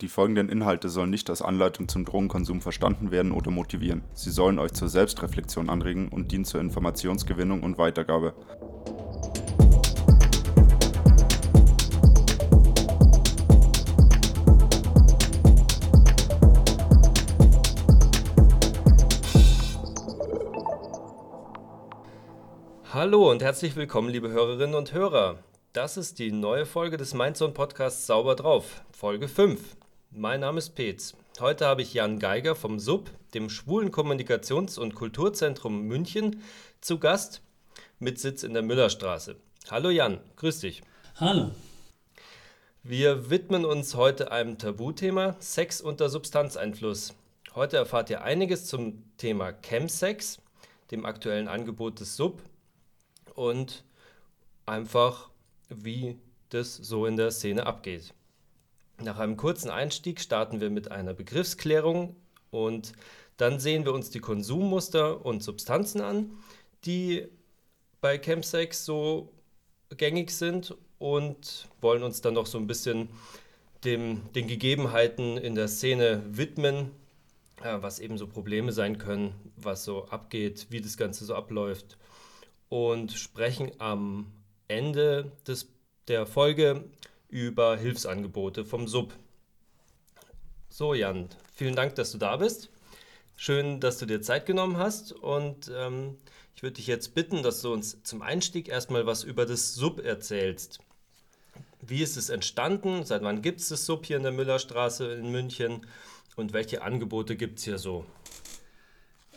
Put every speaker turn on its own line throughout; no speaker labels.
Die folgenden Inhalte sollen nicht als Anleitung zum Drogenkonsum verstanden werden oder motivieren. Sie sollen euch zur Selbstreflexion anregen und dienen zur Informationsgewinnung und Weitergabe.
Hallo und herzlich willkommen, liebe Hörerinnen und Hörer. Das ist die neue Folge des Mindzone Podcasts Sauber drauf, Folge 5. Mein Name ist Petz. Heute habe ich Jan Geiger vom SUB, dem Schwulen Kommunikations- und Kulturzentrum München, zu Gast mit Sitz in der Müllerstraße. Hallo Jan, grüß dich.
Hallo.
Wir widmen uns heute einem Tabuthema, Sex unter Substanzeinfluss. Heute erfahrt ihr einiges zum Thema Chemsex, dem aktuellen Angebot des SUB und einfach wie das so in der Szene abgeht. Nach einem kurzen Einstieg starten wir mit einer Begriffsklärung und dann sehen wir uns die Konsummuster und Substanzen an, die bei Chemsex so gängig sind und wollen uns dann noch so ein bisschen dem, den Gegebenheiten in der Szene widmen, äh, was eben so Probleme sein können, was so abgeht, wie das Ganze so abläuft und sprechen am Ende des, der Folge über Hilfsangebote vom Sub. So, Jan, vielen Dank, dass du da bist. Schön, dass du dir Zeit genommen hast und ähm, ich würde dich jetzt bitten, dass du uns zum Einstieg erstmal was über das Sub erzählst. Wie ist es entstanden? Seit wann gibt es das Sub hier in der Müllerstraße in München? Und welche Angebote gibt es hier so?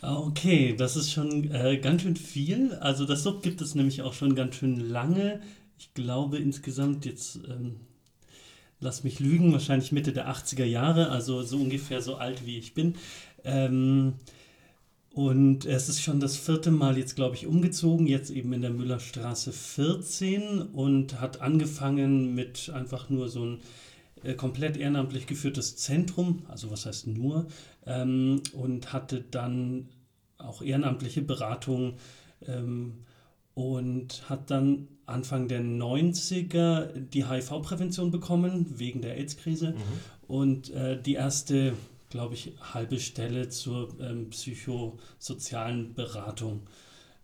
Ah, okay, das ist schon äh, ganz schön viel. Also das Sub gibt es nämlich auch schon ganz schön lange. Ich glaube insgesamt jetzt, ähm, lass mich lügen, wahrscheinlich Mitte der 80er Jahre, also so ungefähr so alt wie ich bin. Ähm, und es ist schon das vierte Mal jetzt, glaube ich, umgezogen, jetzt eben in der Müllerstraße 14 und hat angefangen mit einfach nur so ein äh, komplett ehrenamtlich geführtes Zentrum, also was heißt nur, ähm, und hatte dann auch ehrenamtliche Beratung ähm, und hat dann Anfang der 90er die HIV-Prävention bekommen, wegen der AIDS-Krise. Mhm. Und äh, die erste, glaube ich, halbe Stelle zur ähm, psychosozialen Beratung.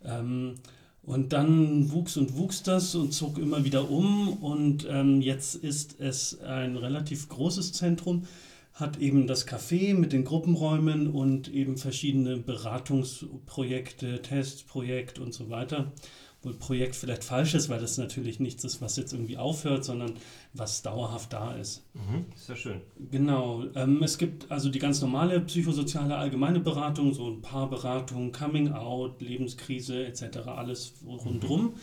Ähm, und dann wuchs und wuchs das und zog immer wieder um. Und ähm, jetzt ist es ein relativ großes Zentrum, hat eben das Café mit den Gruppenräumen und eben verschiedene Beratungsprojekte, Testprojekt und so weiter. Wohl Projekt vielleicht falsch ist, weil das natürlich nichts ist, was jetzt irgendwie aufhört, sondern was dauerhaft da ist.
Mhm, sehr schön.
Genau. Ähm, es gibt also die ganz normale psychosoziale allgemeine Beratung, so ein paar Beratungen, Coming Out, Lebenskrise etc., alles rundherum.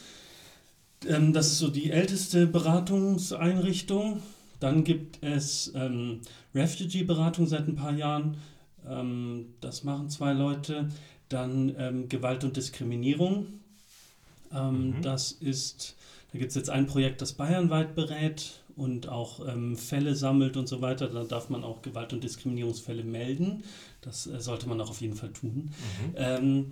Mhm. Ähm, das ist so die älteste Beratungseinrichtung. Dann gibt es ähm, Refugee-Beratung seit ein paar Jahren. Ähm, das machen zwei Leute. Dann ähm, Gewalt und Diskriminierung. Ähm, mhm. Das ist, da gibt es jetzt ein Projekt, das bayernweit berät und auch ähm, Fälle sammelt und so weiter. Da darf man auch Gewalt- und Diskriminierungsfälle melden. Das äh, sollte man auch auf jeden Fall tun. Mhm. Ähm,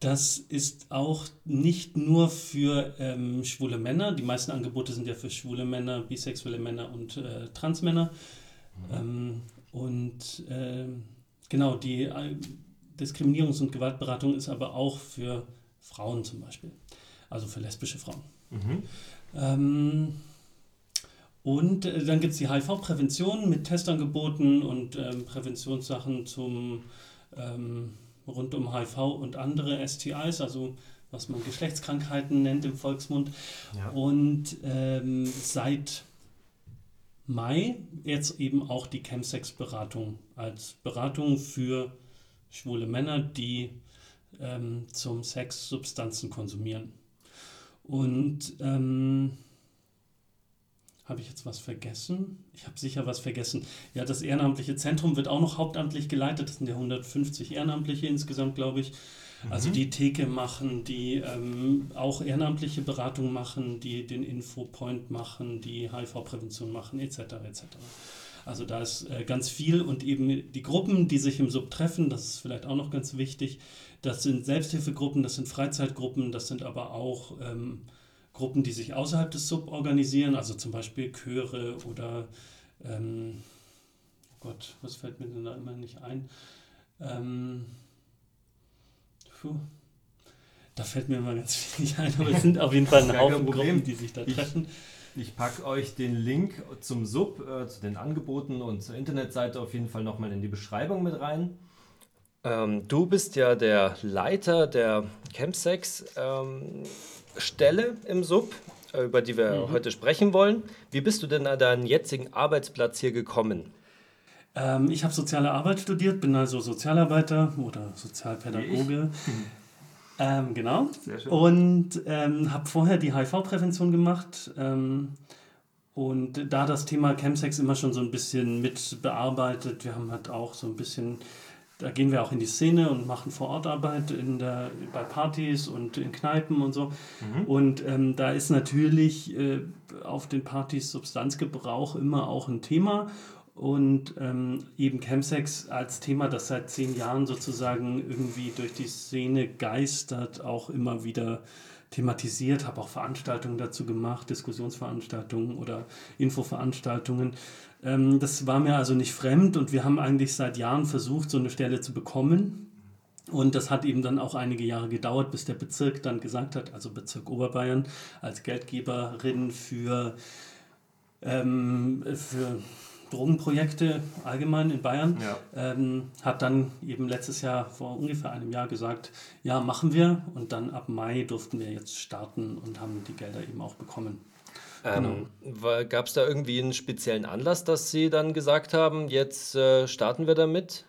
das ist auch nicht nur für ähm, schwule Männer. Die meisten Angebote sind ja für schwule Männer, bisexuelle Männer und äh, Transmänner. Mhm. Ähm, und äh, genau, die äh, Diskriminierungs- und Gewaltberatung ist aber auch für Frauen zum Beispiel. Also für lesbische Frauen. Mhm. Ähm, und äh, dann gibt es die HIV-Prävention mit Testangeboten und ähm, Präventionssachen zum ähm, rund um HIV und andere STIs, also was man Geschlechtskrankheiten nennt im Volksmund. Ja. Und ähm, seit Mai jetzt eben auch die Chemsex-Beratung als Beratung für schwule Männer, die ähm, zum Sex Substanzen konsumieren. Und ähm, habe ich jetzt was vergessen? Ich habe sicher was vergessen. Ja, das ehrenamtliche Zentrum wird auch noch hauptamtlich geleitet. Das sind ja 150 Ehrenamtliche insgesamt, glaube ich. Also mhm. die Theke machen, die ähm, auch ehrenamtliche Beratung machen, die den Infopoint machen, die HIV-Prävention machen, etc. etc. Also da ist äh, ganz viel und eben die Gruppen, die sich im Sub treffen, das ist vielleicht auch noch ganz wichtig. Das sind Selbsthilfegruppen, das sind Freizeitgruppen, das sind aber auch ähm, Gruppen, die sich außerhalb des Sub organisieren, also zum Beispiel Chöre oder ähm, Gott, was fällt mir denn da immer nicht ein? Ähm, puh. Da fällt mir immer ganz viel nicht ein, aber es sind auf jeden Fall ein Haufen Gruppen, die sich da treffen.
Ich, ich packe euch den Link zum Sub, äh, zu den Angeboten und zur Internetseite auf jeden Fall nochmal in die Beschreibung mit rein. Ähm, du bist ja der Leiter der Campsex ähm, im Sub, äh, über die wir mhm. heute sprechen wollen. Wie bist du denn an deinen jetzigen Arbeitsplatz hier gekommen?
Ähm, ich habe soziale Arbeit studiert, bin also Sozialarbeiter oder Sozialpädagoge. Ähm, genau. Und ähm, habe vorher die HIV-Prävention gemacht. Ähm, und da das Thema Chemsex immer schon so ein bisschen mit bearbeitet, wir haben halt auch so ein bisschen, da gehen wir auch in die Szene und machen Vorortarbeit in der, bei Partys und in Kneipen und so. Mhm. Und ähm, da ist natürlich äh, auf den Partys Substanzgebrauch immer auch ein Thema und ähm, eben Chemsex als Thema, das seit zehn Jahren sozusagen irgendwie durch die Szene geistert, auch immer wieder thematisiert, habe auch Veranstaltungen dazu gemacht, Diskussionsveranstaltungen oder Infoveranstaltungen. Ähm, das war mir also nicht fremd und wir haben eigentlich seit Jahren versucht, so eine Stelle zu bekommen. Und das hat eben dann auch einige Jahre gedauert, bis der Bezirk dann gesagt hat, also Bezirk Oberbayern als Geldgeberin für, ähm, für Drogenprojekte allgemein in Bayern, ja. ähm, hat dann eben letztes Jahr vor ungefähr einem Jahr gesagt, ja, machen wir. Und dann ab Mai durften wir jetzt starten und haben die Gelder eben auch bekommen.
Ähm, genau. Gab es da irgendwie einen speziellen Anlass, dass Sie dann gesagt haben, jetzt äh, starten wir damit?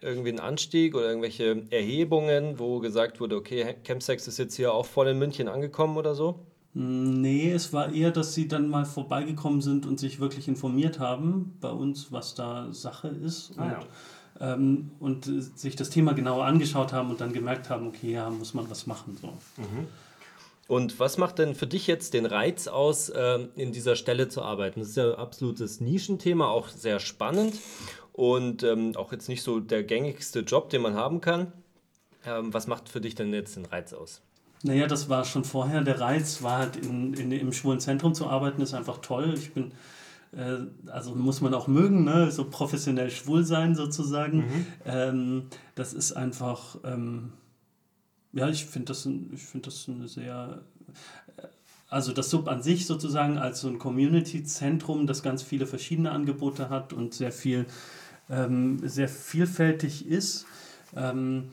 Irgendwie einen Anstieg oder irgendwelche Erhebungen, wo gesagt wurde, okay, Campsex ist jetzt hier auch voll in München angekommen oder so?
Nee, es war eher, dass sie dann mal vorbeigekommen sind und sich wirklich informiert haben bei uns, was da Sache ist. Ah, und, ja. ähm, und äh, sich das Thema genauer angeschaut haben und dann gemerkt haben, okay, ja, muss man was machen. So. Mhm.
Und was macht denn für dich jetzt den Reiz aus, äh, in dieser Stelle zu arbeiten? Das ist ja ein absolutes Nischenthema, auch sehr spannend und ähm, auch jetzt nicht so der gängigste Job, den man haben kann. Ähm, was macht für dich denn jetzt den Reiz aus?
Naja, das war schon vorher. Der Reiz war halt in, in, im schwulen Zentrum zu arbeiten, ist einfach toll. Ich bin, äh, also muss man auch mögen, ne? so professionell schwul sein sozusagen. Mhm. Ähm, das ist einfach, ähm, ja, ich finde das, find das eine sehr, äh, also das Sub an sich sozusagen als so ein Community-Zentrum, das ganz viele verschiedene Angebote hat und sehr viel, ähm, sehr vielfältig ist. Ähm,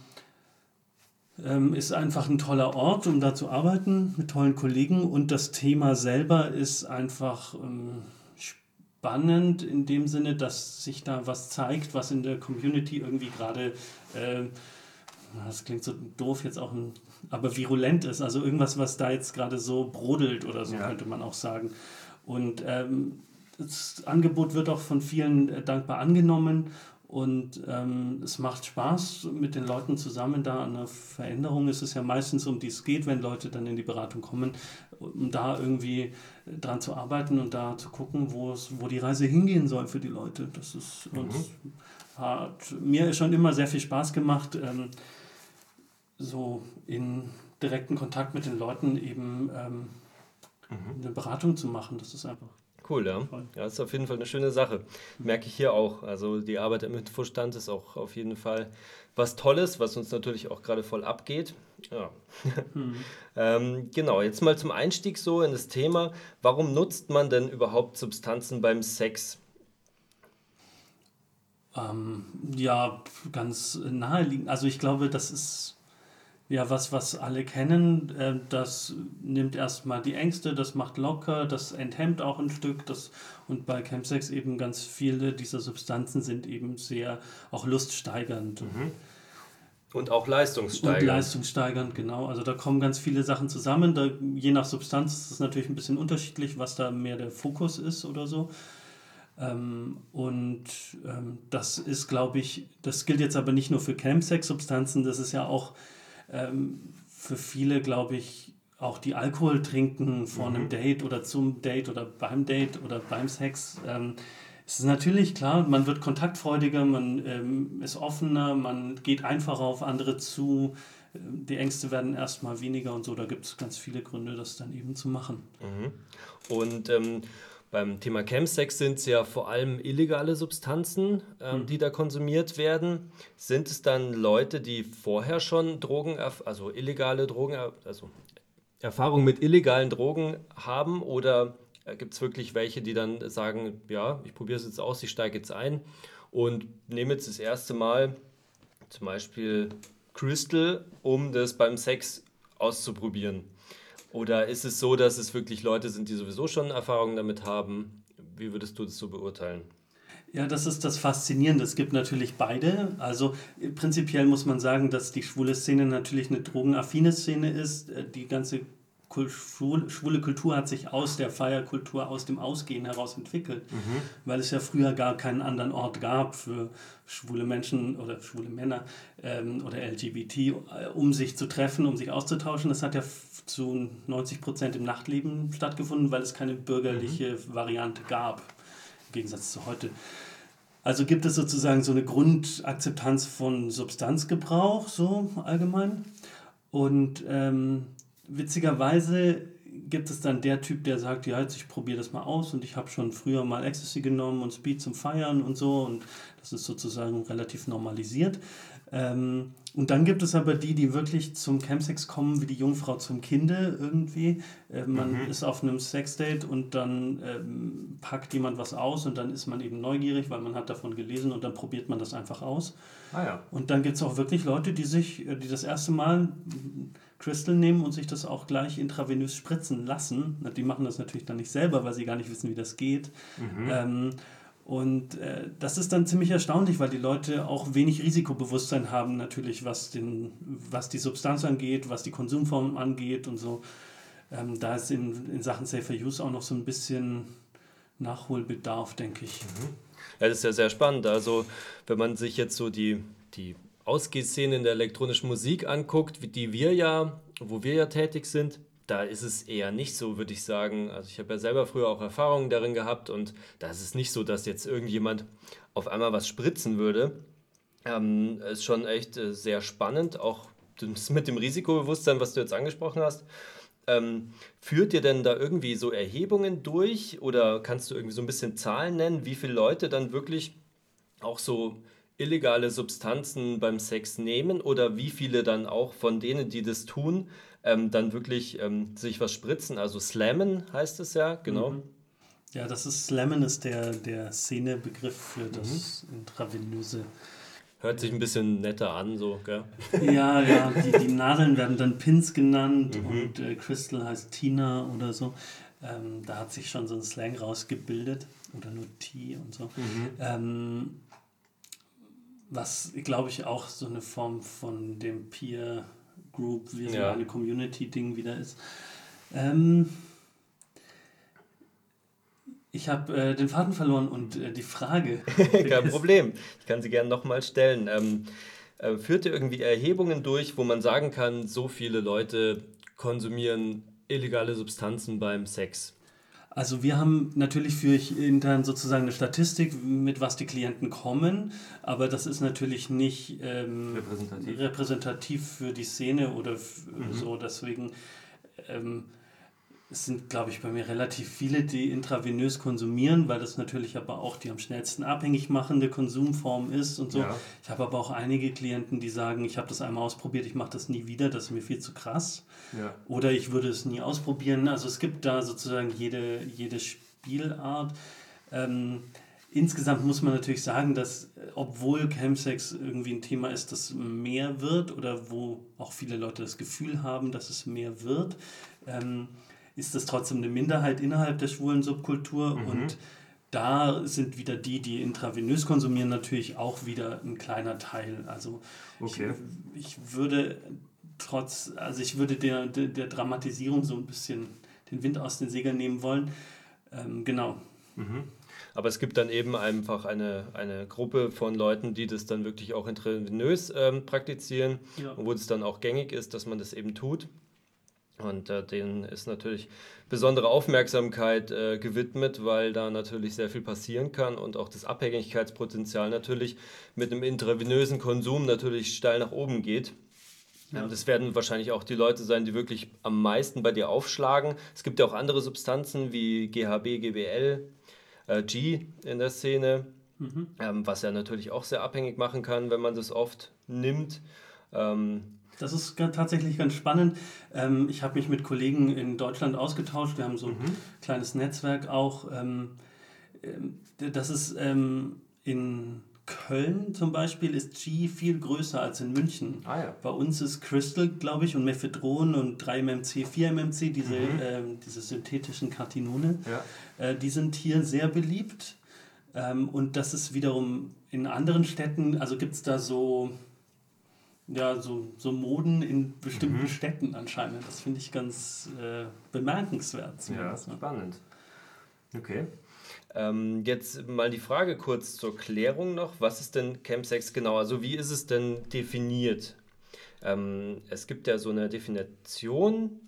ähm, ist einfach ein toller Ort, um da zu arbeiten mit tollen Kollegen und das Thema selber ist einfach ähm, spannend in dem Sinne, dass sich da was zeigt, was in der Community irgendwie gerade, äh, das klingt so doof jetzt auch, ein, aber virulent ist, also irgendwas, was da jetzt gerade so brodelt oder so, ja. könnte man auch sagen. Und ähm, das Angebot wird auch von vielen äh, dankbar angenommen und ähm, es macht Spaß, mit den Leuten zusammen da an einer Veränderung. Es ist ja meistens, um die es geht, wenn Leute dann in die Beratung kommen, um da irgendwie dran zu arbeiten und da zu gucken, wo, es, wo die Reise hingehen soll für die Leute. Das ist mhm. uns hat mir schon immer sehr viel Spaß gemacht, ähm, so in direkten Kontakt mit den Leuten eben ähm, mhm. eine Beratung zu machen. Das ist einfach
Cool, ja. Ja, das ist auf jeden Fall eine schöne Sache. Merke ich hier auch. Also die Arbeit im Infostand ist auch auf jeden Fall was Tolles, was uns natürlich auch gerade voll abgeht. Ja. Mhm. ähm, genau, jetzt mal zum Einstieg so in das Thema. Warum nutzt man denn überhaupt Substanzen beim Sex?
Ähm, ja, ganz naheliegend. Also ich glaube, das ist ja, was, was alle kennen, äh, das nimmt erstmal die Ängste, das macht locker, das enthemmt auch ein Stück. Das, und bei Chemsex eben ganz viele dieser Substanzen sind eben sehr auch luststeigernd. Mhm.
Und auch leistungssteigernd. Und
leistungssteigernd, genau. Also da kommen ganz viele Sachen zusammen. Da, je nach Substanz ist es natürlich ein bisschen unterschiedlich, was da mehr der Fokus ist oder so. Ähm, und ähm, das ist, glaube ich, das gilt jetzt aber nicht nur für Chemsex-Substanzen, das ist ja auch ähm, für viele, glaube ich, auch die Alkohol trinken vor mhm. einem Date oder zum Date oder beim Date oder beim Sex. Ähm, es ist natürlich klar, man wird kontaktfreudiger, man ähm, ist offener, man geht einfacher auf andere zu, die Ängste werden erstmal weniger und so. Da gibt es ganz viele Gründe, das dann eben zu machen.
Mhm. Und ähm, Beim Thema Chemsex sind es ja vor allem illegale Substanzen, ähm, mhm. die da konsumiert werden. Sind es dann Leute, die vorher schon Drogen, also illegale Drogen, also Erfahrung mit illegalen Drogen haben oder äh, gibt es wirklich welche, die dann sagen, ja, ich probiere es jetzt aus, ich steige jetzt ein und nehme jetzt das erste Mal zum Beispiel Crystal, um das beim Sex auszuprobieren? Oder ist es so, dass es wirklich Leute sind, die sowieso schon Erfahrungen damit haben? Wie würdest du das so beurteilen?
Ja, das ist das Faszinierende. Es gibt natürlich beide. Also prinzipiell muss man sagen, dass die schwule Szene natürlich eine drogenaffine Szene ist. Äh, die ganze schwule Kultur hat sich aus der Feierkultur, aus dem Ausgehen heraus entwickelt, mhm. weil es ja früher gar keinen anderen Ort gab für schwule Menschen oder schwule Männer ähm, oder LGBT, äh, um sich zu treffen, um sich auszutauschen. Das hat ja zu 90 Prozent im Nachtleben stattgefunden, weil es keine bürgerliche mhm. Variante gab, im Gegensatz zu heute. Also gibt es sozusagen so eine Grundakzeptanz von Substanzgebrauch, so allgemein. Und ähm, witzigerweise gibt es dann der Typ, der sagt, ja, jetzt ich probiere das mal aus und ich habe schon früher mal Ecstasy genommen und Speed zum Feiern und so und das ist sozusagen relativ normalisiert. Ähm, und dann gibt es aber die, die wirklich zum Campsex kommen, wie die Jungfrau zum Kinde irgendwie. Äh, man mhm. ist auf einem Sexdate und dann ähm, packt jemand was aus und dann ist man eben neugierig, weil man hat davon gelesen und dann probiert man das einfach aus. Ah, ja. Und dann gibt es auch wirklich Leute, die sich, äh, die das erste Mal Crystal nehmen und sich das auch gleich intravenös spritzen lassen. Die machen das natürlich dann nicht selber, weil sie gar nicht wissen, wie das geht. Mhm. Ähm, und äh, das ist dann ziemlich erstaunlich, weil die Leute auch wenig Risikobewusstsein haben, natürlich, was, den, was die Substanz angeht, was die Konsumform angeht und so. Ähm, da ist in, in Sachen Safer Use auch noch so ein bisschen Nachholbedarf, denke ich. Mhm.
Ja, das ist ja sehr spannend. Also, wenn man sich jetzt so die, die Ausgehszene in der elektronischen Musik anguckt, die wir ja, wo wir ja tätig sind, da ist es eher nicht so, würde ich sagen. Also ich habe ja selber früher auch Erfahrungen darin gehabt und da ist es nicht so, dass jetzt irgendjemand auf einmal was spritzen würde. Ähm, ist schon echt äh, sehr spannend, auch mit dem Risikobewusstsein, was du jetzt angesprochen hast. Ähm, führt ihr denn da irgendwie so Erhebungen durch oder kannst du irgendwie so ein bisschen Zahlen nennen, wie viele Leute dann wirklich auch so illegale Substanzen beim Sex nehmen oder wie viele dann auch von denen, die das tun, ähm, dann wirklich ähm, sich was spritzen. Also Slammen heißt es ja, genau. Mhm.
Ja, das ist Slammen ist der, der Szenebegriff für das mhm. intravenöse.
Hört sich ein bisschen netter an, so, gell?
Ja, ja, die, die Nadeln werden dann Pins genannt mhm. und äh, Crystal heißt Tina oder so. Ähm, da hat sich schon so ein Slang rausgebildet oder nur T und so. Mhm. Ähm, was, glaube ich, auch so eine Form von dem Peer Group, wie so ja. eine Community-Ding wieder ist. Ähm, ich habe äh, den Faden verloren und äh, die Frage.
Kein Problem. Ich kann sie gerne nochmal stellen. Ähm, äh, führt ihr irgendwie Erhebungen durch, wo man sagen kann, so viele Leute konsumieren illegale Substanzen beim Sex?
Also wir haben natürlich für intern sozusagen eine Statistik, mit was die Klienten kommen, aber das ist natürlich nicht ähm, repräsentativ. repräsentativ. für die Szene oder mhm. so. Deswegen ähm, es sind, glaube ich, bei mir relativ viele, die intravenös konsumieren, weil das natürlich aber auch die am schnellsten abhängig machende Konsumform ist und so. Ja. Ich habe aber auch einige Klienten, die sagen, ich habe das einmal ausprobiert, ich mache das nie wieder, das ist mir viel zu krass. Ja. Oder ich würde es nie ausprobieren. Also es gibt da sozusagen jede, jede Spielart. Ähm, insgesamt muss man natürlich sagen, dass obwohl Chemsex irgendwie ein Thema ist, das mehr wird oder wo auch viele Leute das Gefühl haben, dass es mehr wird, ähm, ist das trotzdem eine Minderheit innerhalb der schwulen Subkultur mhm. und da sind wieder die, die intravenös konsumieren, natürlich auch wieder ein kleiner Teil. Also okay. ich, ich würde trotz, also ich würde der, der, der, Dramatisierung so ein bisschen den Wind aus den Segeln nehmen wollen. Ähm, genau.
Mhm. Aber es gibt dann eben einfach eine, eine Gruppe von Leuten, die das dann wirklich auch intravenös ähm, praktizieren, ja. wo es dann auch gängig ist, dass man das eben tut. Und äh, denen ist natürlich besondere Aufmerksamkeit äh, gewidmet, weil da natürlich sehr viel passieren kann und auch das Abhängigkeitspotenzial natürlich mit einem intravenösen Konsum natürlich steil nach oben geht. Ja. Das werden wahrscheinlich auch die Leute sein, die wirklich am meisten bei dir aufschlagen. Es gibt ja auch andere Substanzen wie GHB, GBL, äh, G in der Szene, mhm. ähm, was ja natürlich auch sehr abhängig machen kann, wenn man das oft nimmt. Ähm,
das ist tatsächlich ganz spannend. Ähm, ich habe mich mit Kollegen in Deutschland ausgetauscht. Wir haben so ein mhm. kleines Netzwerk auch. Ähm, ähm, das ist ähm, in Köln zum Beispiel ist G viel größer als in München. Ah, ja. Bei uns ist Crystal, glaube ich, und Mephedron und 3-MMC, 4-MMC, diese, mhm. diese synthetischen Kartinone, ja. äh, die sind hier sehr beliebt. Und das ist wiederum in anderen Städten, also gibt es da so, ja, so, so Moden in bestimmten mhm. Städten anscheinend. Das finde ich ganz äh, bemerkenswert.
Ja, spannend. Okay. Ähm, jetzt mal die Frage kurz zur Klärung noch. Was ist denn Chemsex genau? Also wie ist es denn definiert? Ähm, es gibt ja so eine Definition,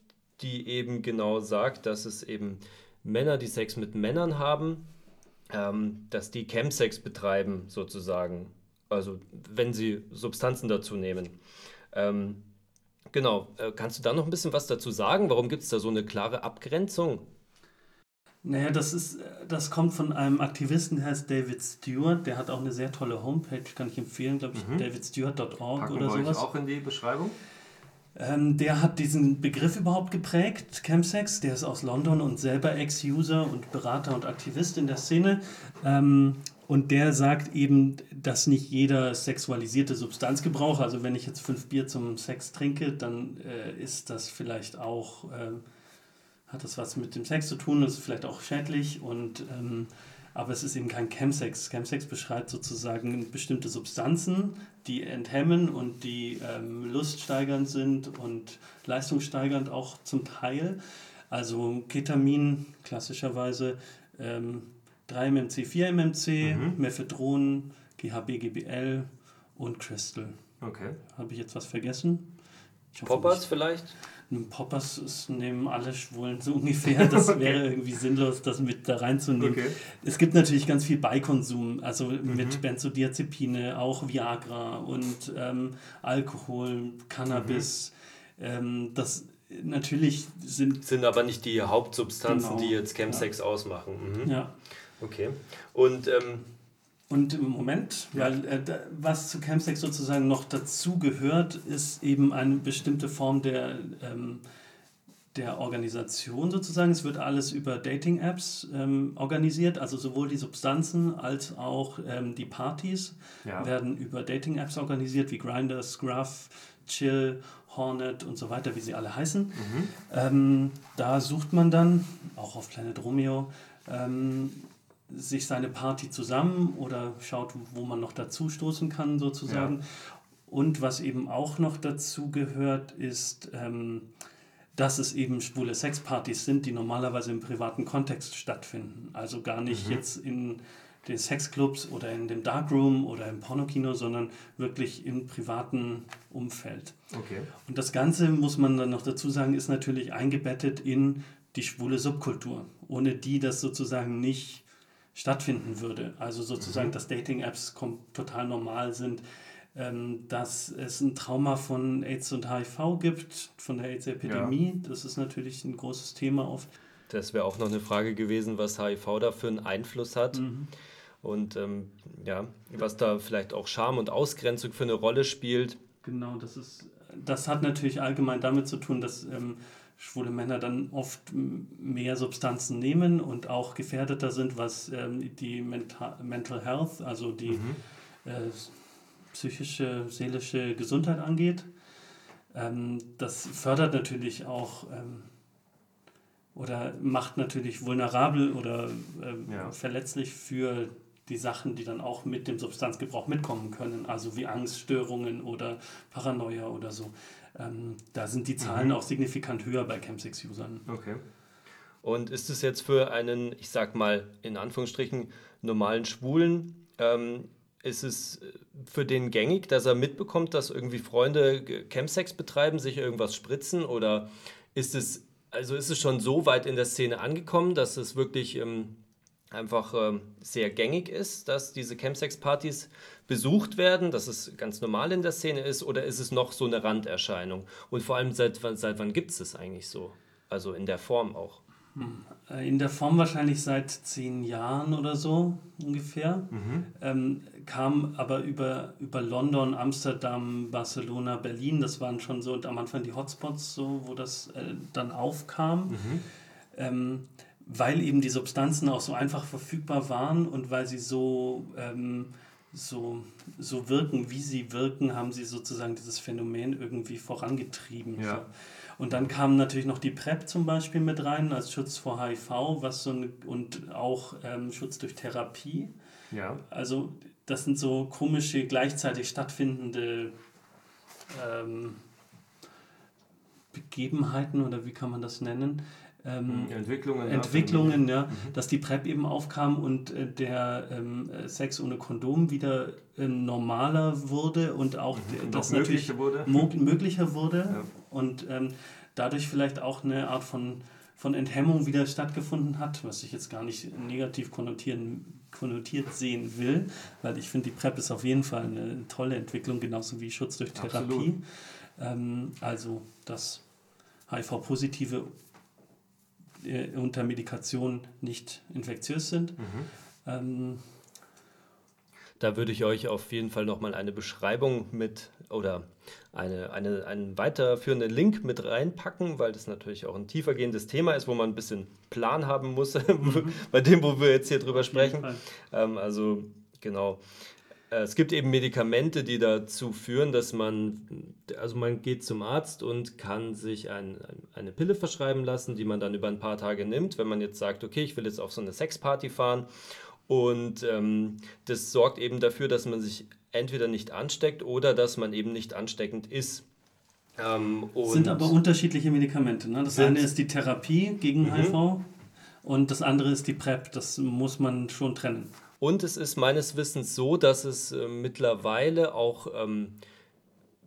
die eben genau sagt, dass es eben Männer, die Sex mit Männern haben, ähm, dass die Chemsex betreiben sozusagen. Also wenn sie Substanzen dazu nehmen. Ähm, genau, äh, kannst du da noch ein bisschen was dazu sagen? Warum gibt es da so eine klare Abgrenzung?
Naja, das ist, das kommt von einem Aktivisten, der heißt David Stewart. Der hat auch eine sehr tolle Homepage, kann ich empfehlen, glaube ich, mhm. davidstewart.org oder sowas.
Wir auch in die Beschreibung.
Ähm, der hat diesen Begriff überhaupt geprägt, Chemsex. Der ist aus London und selber Ex-User und Berater und Aktivist in der Szene. Ähm, und der sagt eben, dass nicht jeder sexualisierte Substanzgebrauch, also wenn ich jetzt fünf Bier zum Sex trinke, dann äh, ist das vielleicht auch. Äh, hat das was mit dem Sex zu tun, ist vielleicht auch schädlich und ähm, aber es ist eben kein Chemsex. Chemsex beschreibt sozusagen bestimmte Substanzen, die enthemmen und die ähm, luststeigernd sind und leistungssteigernd auch zum Teil. Also Ketamin klassischerweise ähm, 3-MMC, 4-MMC, mhm. Mephedron, GHB, GBL und Crystal. Okay. Habe ich jetzt was vergessen?
Poppers vielleicht?
Poppers ist, nehmen alle Schwulen so ungefähr. Das okay. wäre irgendwie sinnlos, das mit da reinzunehmen. Okay. Es gibt natürlich ganz viel Beikonsum, also mhm. mit Benzodiazepine, auch Viagra und ähm, Alkohol, Cannabis. Mhm. Ähm, das natürlich sind.
Sind aber nicht die Hauptsubstanzen, genau. die jetzt Chemsex ja. ausmachen. Mhm. Ja. Okay. Und ähm,
und im Moment, ja. weil äh, was zu Campsex sozusagen noch dazu gehört, ist eben eine bestimmte Form der, ähm, der Organisation sozusagen. Es wird alles über Dating-Apps ähm, organisiert, also sowohl die Substanzen als auch ähm, die Partys ja. werden über Dating-Apps organisiert, wie Grindr, Scruff, Chill, Hornet und so weiter, wie sie alle heißen. Mhm. Ähm, da sucht man dann, auch auf Planet Romeo, ähm, sich seine Party zusammen oder schaut, wo man noch dazu stoßen kann, sozusagen. Ja. Und was eben auch noch dazu gehört, ist, ähm, dass es eben schwule Sexpartys sind, die normalerweise im privaten Kontext stattfinden. Also gar nicht mhm. jetzt in den Sexclubs oder in dem Darkroom oder im Pornokino, sondern wirklich im privaten Umfeld. Okay. Und das Ganze, muss man dann noch dazu sagen, ist natürlich eingebettet in die schwule Subkultur, ohne die das sozusagen nicht stattfinden würde. Also sozusagen, mhm. dass Dating-Apps total normal sind, ähm, dass es ein Trauma von AIDS und HIV gibt, von der AIDS-Epidemie. Ja. Das ist natürlich ein großes Thema oft.
Das wäre auch noch eine Frage gewesen, was HIV da für einen Einfluss hat. Mhm. Und ähm, ja, was da vielleicht auch Scham und Ausgrenzung für eine Rolle spielt.
Genau, das ist, das hat natürlich allgemein damit zu tun, dass ähm, schwule Männer dann oft mehr Substanzen nehmen und auch gefährdeter sind, was ähm, die Menta Mental Health, also die mhm. äh, psychische, seelische Gesundheit angeht. Ähm, das fördert natürlich auch ähm, oder macht natürlich vulnerabel oder ähm, ja. verletzlich für die Sachen, die dann auch mit dem Substanzgebrauch mitkommen können, also wie Angststörungen oder Paranoia oder so. Ähm, da sind die Zahlen mhm. auch signifikant höher bei Chemsex-Usern.
Okay. Und ist es jetzt für einen, ich sag mal, in Anführungsstrichen, normalen Schwulen, ähm, ist es für den gängig, dass er mitbekommt, dass irgendwie Freunde Chemsex betreiben, sich irgendwas spritzen? Oder ist es, also ist es schon so weit in der Szene angekommen, dass es wirklich ähm, einfach ähm, sehr gängig ist, dass diese Chemsex-Partys besucht werden, dass es ganz normal in der Szene ist oder ist es noch so eine Randerscheinung? Und vor allem, seit, seit wann gibt es das eigentlich so? Also in der Form auch?
Äh, in der Form wahrscheinlich seit zehn Jahren oder so ungefähr. Mhm. Ähm, kam aber über, über London, Amsterdam, Barcelona, Berlin. Das waren schon so am Anfang die Hotspots, so, wo das äh, dann aufkam. Mhm. Ähm, weil eben die Substanzen auch so einfach verfügbar waren und weil sie so, ähm, so, so wirken, wie sie wirken, haben sie sozusagen dieses Phänomen irgendwie vorangetrieben. Ja. Und dann kam natürlich noch die PrEP zum Beispiel mit rein als Schutz vor HIV was so eine, und auch ähm, Schutz durch Therapie. Ja. Also das sind so komische, gleichzeitig stattfindende ähm, Begebenheiten oder wie kann man das nennen? Ähm,
hm, Entwicklungen.
Entwicklungen, ja, mhm. dass die PrEP eben aufkam und äh, der ähm, Sex ohne Kondom wieder äh, normaler wurde und auch mhm. das natürlich möglicher wurde. möglicher wurde ja. und ähm, dadurch vielleicht auch eine Art von, von Enthemmung wieder stattgefunden hat, was ich jetzt gar nicht negativ konnotieren, konnotiert sehen will, weil ich finde, die PrEP ist auf jeden Fall eine tolle Entwicklung, genauso wie Schutz durch Therapie. Ähm, also, dass HIV-Positive äh, unter Medikation nicht infektiös sind. Mhm. Ähm,
da würde ich euch auf jeden Fall nochmal eine Beschreibung mit oder eine, eine, einen weiterführenden Link mit reinpacken, weil das natürlich auch ein tiefergehendes Thema ist, wo man ein bisschen Plan haben muss, mhm. bei dem, wo wir jetzt hier drüber sprechen. Ähm, also genau. Äh, es gibt eben Medikamente, die dazu führen, dass man, also man geht zum Arzt und kann sich ein, eine Pille verschreiben lassen, die man dann über ein paar Tage nimmt, wenn man jetzt sagt, okay, ich will jetzt auf so eine Sexparty fahren. Und ähm, das sorgt eben dafür, dass man sich entweder nicht ansteckt oder dass man eben nicht ansteckend ist.
Ähm, sind aber unterschiedliche Medikamente. Ne? Das eine ist die Therapie gegen mhm. HIV und das andere ist die PrEP. Das muss man schon trennen.
Und es ist meines Wissens so, dass es äh, mittlerweile auch ähm,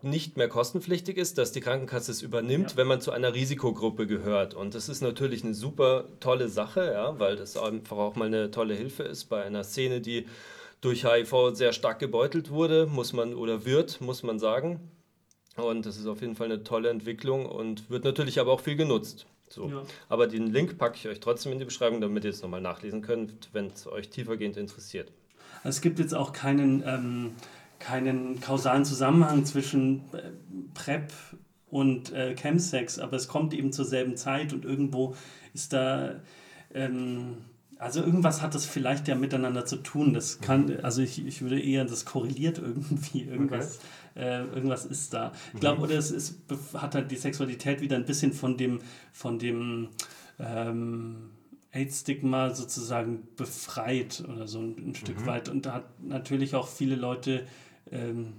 nicht mehr kostenpflichtig ist, dass die Krankenkasse es übernimmt, ja. wenn man zu einer Risikogruppe gehört. Und das ist natürlich eine super tolle Sache, ja, weil das einfach auch mal eine tolle Hilfe ist bei einer Szene, die durch HIV sehr stark gebeutelt wurde, muss man oder wird, muss man sagen. Und das ist auf jeden Fall eine tolle Entwicklung und wird natürlich aber auch viel genutzt. So. Ja. Aber den Link packe ich euch trotzdem in die Beschreibung, damit ihr es nochmal nachlesen könnt, wenn es euch tiefergehend interessiert.
Es gibt jetzt auch keinen, ähm, keinen kausalen Zusammenhang zwischen äh, PrEP und äh, Chemsex, aber es kommt eben zur selben Zeit und irgendwo ist da. Ähm, also irgendwas hat das vielleicht ja miteinander zu tun. Das kann, also ich, ich würde eher, das korreliert irgendwie. Irgendwas. Okay äh, irgendwas ist da. Ich glaube, mhm. oder es ist, hat halt die Sexualität wieder ein bisschen von dem, von dem ähm, AIDS-Stigma sozusagen befreit oder so ein, ein Stück mhm. weit. Und da hat natürlich auch viele Leute ähm,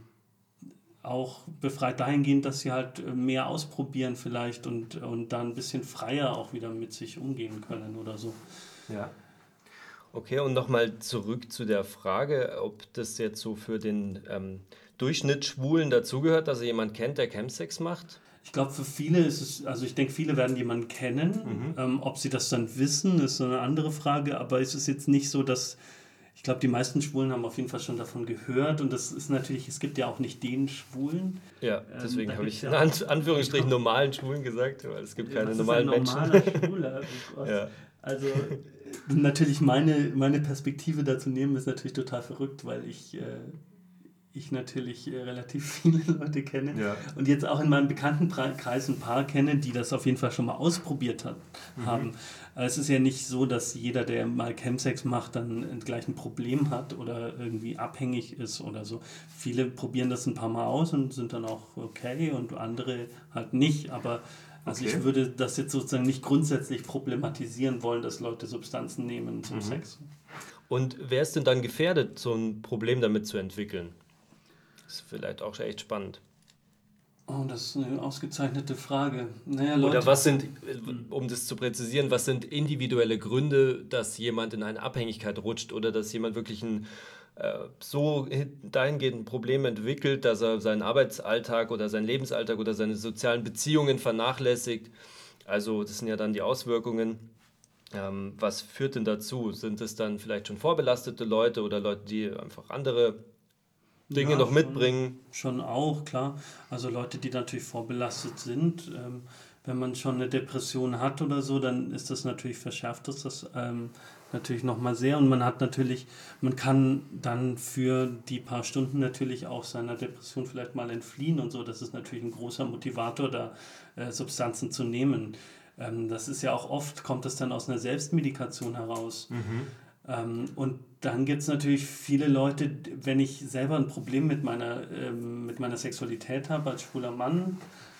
auch befreit dahingehend, dass sie halt mehr ausprobieren vielleicht und, und da ein bisschen freier auch wieder mit sich umgehen können oder so.
Ja. Okay, und nochmal zurück zu der Frage, ob das jetzt so für den ähm, Durchschnitt Schwulen dazugehört, dass er jemand kennt, der Chemsex macht?
Ich glaube, für viele ist es, also ich denke, viele werden jemanden kennen. Mhm. Ähm, ob sie das dann wissen, ist so eine andere Frage, aber es ist jetzt nicht so, dass. Ich glaube, die meisten Schwulen haben auf jeden Fall schon davon gehört und das ist natürlich, es gibt ja auch nicht den Schwulen.
Ja, ähm, deswegen ähm, habe ich in An Anführungsstrichen normalen Schwulen gesagt, weil es gibt keine normalen Menschen. Schwuler,
oh ja. Also natürlich meine, meine Perspektive dazu nehmen ist natürlich total verrückt, weil ich äh, ich natürlich äh, relativ viele Leute kenne ja. und jetzt auch in meinem Bekanntenkreis ein paar kenne, die das auf jeden Fall schon mal ausprobiert hat, mhm. haben. Es ist ja nicht so, dass jeder, der mal Chemsex macht, dann gleich ein Problem hat oder irgendwie abhängig ist oder so. Viele probieren das ein paar Mal aus und sind dann auch okay und andere halt nicht. Aber also okay. ich würde das jetzt sozusagen nicht grundsätzlich problematisieren wollen, dass Leute Substanzen nehmen zum mhm. Sex.
Und wer ist denn dann gefährdet, so ein Problem damit zu entwickeln? ist vielleicht auch echt spannend.
Oh, das ist eine ausgezeichnete Frage. Naja,
Leute. Oder was sind, um das zu präzisieren, was sind individuelle Gründe, dass jemand in eine Abhängigkeit rutscht oder dass jemand wirklich ein äh, so dahingehend ein Problem entwickelt, dass er seinen Arbeitsalltag oder seinen Lebensalltag oder seine sozialen Beziehungen vernachlässigt. Also das sind ja dann die Auswirkungen. Ähm, was führt denn dazu? Sind es dann vielleicht schon vorbelastete Leute oder Leute, die einfach andere Dinge ja, noch mitbringen?
Schon, schon, auch, klar. Also Leute, die natürlich vorbelastet sind. Ähm, wenn man schon eine Depression hat oder so, dann ist das natürlich verschärft, ist das ähm, natürlich nochmal sehr. Und man hat natürlich, man kann dann für die paar Stunden natürlich auch seiner Depression vielleicht mal entfliehen und so. Das ist natürlich ein großer Motivator, da äh, Substanzen zu nehmen. Ähm, das ist ja auch oft, kommt das dann aus einer Selbstmedikation heraus. Mhm. Ähm, und dann gibt es natürlich viele Leute, wenn ich selber ein Problem mit meiner, ähm, mit meiner Sexualität habe als schwuler Mann,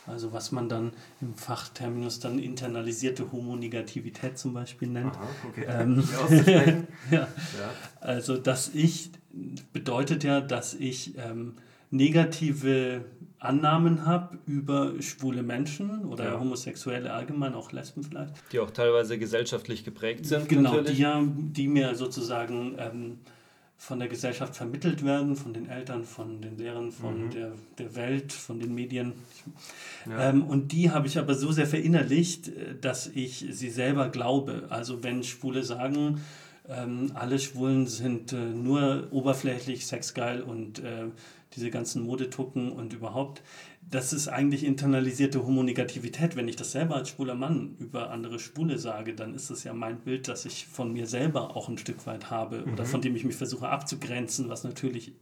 also was man dann im Fachterminus dann internalisierte Homonegativität zum Beispiel nennt. Aha, okay. ähm, ja. ja. Also dass ich bedeutet ja, dass ich ähm, negative Annahmen habe über schwule Menschen oder ja. Homosexuelle allgemein, auch Lesben vielleicht.
Die auch teilweise gesellschaftlich geprägt sind.
Genau, natürlich. die, ja, die mir sozusagen ähm, von der Gesellschaft vermittelt werden, von den Eltern, von den Lehrern, von mhm. der, der Welt, von den Medien. Ja. Ähm, und die habe ich aber so sehr verinnerlicht, äh, dass ich sie selber glaube. Also wenn Schwule sagen, ähm, alle Schwulen sind äh, nur oberflächlich sexgeil und äh, diese ganzen Modetucken und überhaupt. Das ist eigentlich internalisierte Homonegativität. Wenn ich das selber als schwuler Mann über andere Schwule sage, dann ist das ja mein Bild, das ich von mir selber auch ein Stück weit habe mhm. oder von dem ich mich versuche abzugrenzen, was natürlich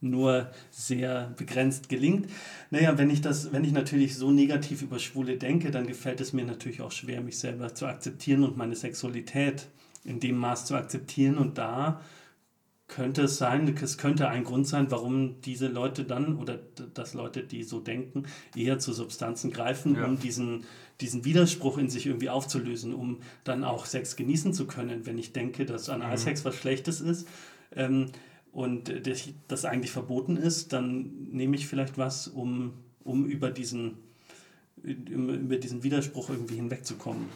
nur sehr begrenzt gelingt. Naja, wenn ich das, wenn ich natürlich so negativ über Schwule denke, dann gefällt es mir natürlich auch schwer, mich selber zu akzeptieren und meine Sexualität in dem Maß zu akzeptieren. Und da könnte es sein, es könnte ein Grund sein, warum diese Leute dann oder dass Leute, die so denken, eher zu Substanzen greifen, ja. um diesen, diesen Widerspruch in sich irgendwie aufzulösen, um dann auch Sex genießen zu können. Wenn ich denke, dass Analsex mhm. was Schlechtes ist ähm, und das eigentlich verboten ist, dann nehme ich vielleicht was, um, um über, diesen, über diesen Widerspruch irgendwie hinwegzukommen.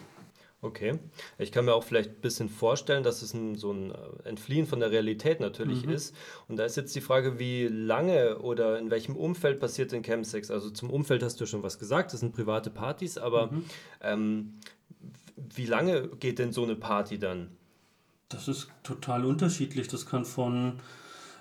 Okay. Ich kann mir auch vielleicht ein bisschen vorstellen, dass es ein, so ein äh, Entfliehen von der Realität natürlich mhm. ist. Und da ist jetzt die Frage, wie lange oder in welchem Umfeld passiert denn Chemsex? Also zum Umfeld hast du schon was gesagt, das sind private Partys, aber mhm. ähm, wie lange geht denn so eine Party dann?
Das ist total unterschiedlich. Das kann von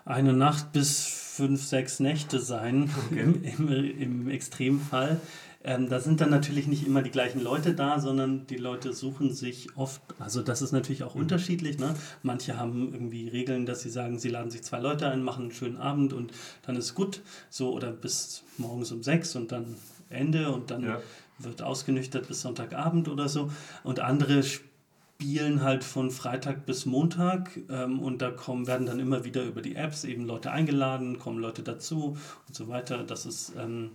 einer Nacht bis fünf, sechs Nächte sein, okay. im, im, im Extremfall. Ähm, da sind dann natürlich nicht immer die gleichen Leute da, sondern die Leute suchen sich oft, also das ist natürlich auch mhm. unterschiedlich. Ne? Manche haben irgendwie Regeln, dass sie sagen, sie laden sich zwei Leute ein, machen einen schönen Abend und dann ist gut. So oder bis morgens um sechs und dann Ende und dann ja. wird ausgenüchtert bis Sonntagabend oder so. Und andere spielen halt von Freitag bis Montag ähm, und da kommen, werden dann immer wieder über die Apps eben Leute eingeladen, kommen Leute dazu und so weiter. Das ist ähm,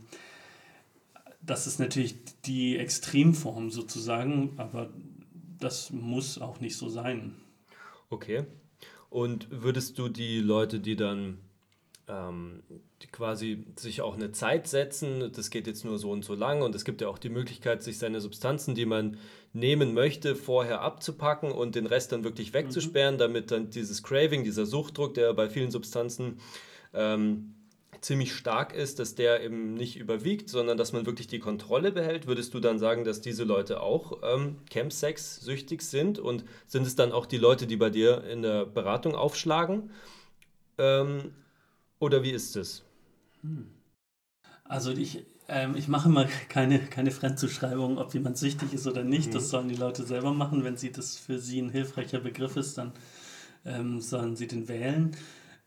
das ist natürlich die Extremform sozusagen, aber das muss auch nicht so sein.
Okay. Und würdest du die Leute, die dann ähm, die quasi sich auch eine Zeit setzen, das geht jetzt nur so und so lang und es gibt ja auch die Möglichkeit, sich seine Substanzen, die man nehmen möchte, vorher abzupacken und den Rest dann wirklich wegzusperren, mhm. damit dann dieses Craving, dieser Suchtdruck, der bei vielen Substanzen ähm, ziemlich stark ist, dass der eben nicht überwiegt, sondern dass man wirklich die Kontrolle behält, würdest du dann sagen, dass diese Leute auch ähm, Campsex süchtig sind? Und sind es dann auch die Leute, die bei dir in der Beratung aufschlagen? Ähm, oder wie ist es? Hm.
Also ich, ähm, ich mache immer keine, keine Fremdzuschreibung, ob jemand süchtig ist oder nicht. Mhm. Das sollen die Leute selber machen. Wenn sie das für sie ein hilfreicher Begriff ist, dann ähm, sollen sie den wählen.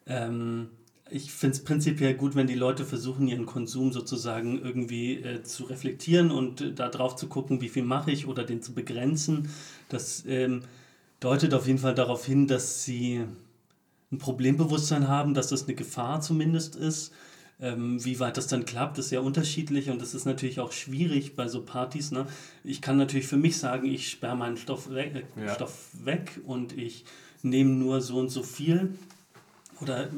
Ähm, ich finde es prinzipiell gut, wenn die Leute versuchen, ihren Konsum sozusagen irgendwie äh, zu reflektieren und äh, darauf zu gucken, wie viel mache ich oder den zu begrenzen. Das ähm, deutet auf jeden Fall darauf hin, dass sie ein Problembewusstsein haben, dass das eine Gefahr zumindest ist. Ähm, wie weit das dann klappt, ist sehr unterschiedlich und das ist natürlich auch schwierig bei so Partys. Ne? Ich kann natürlich für mich sagen, ich sperre meinen Stoff weg, äh, ja. Stoff weg und ich nehme nur so und so viel oder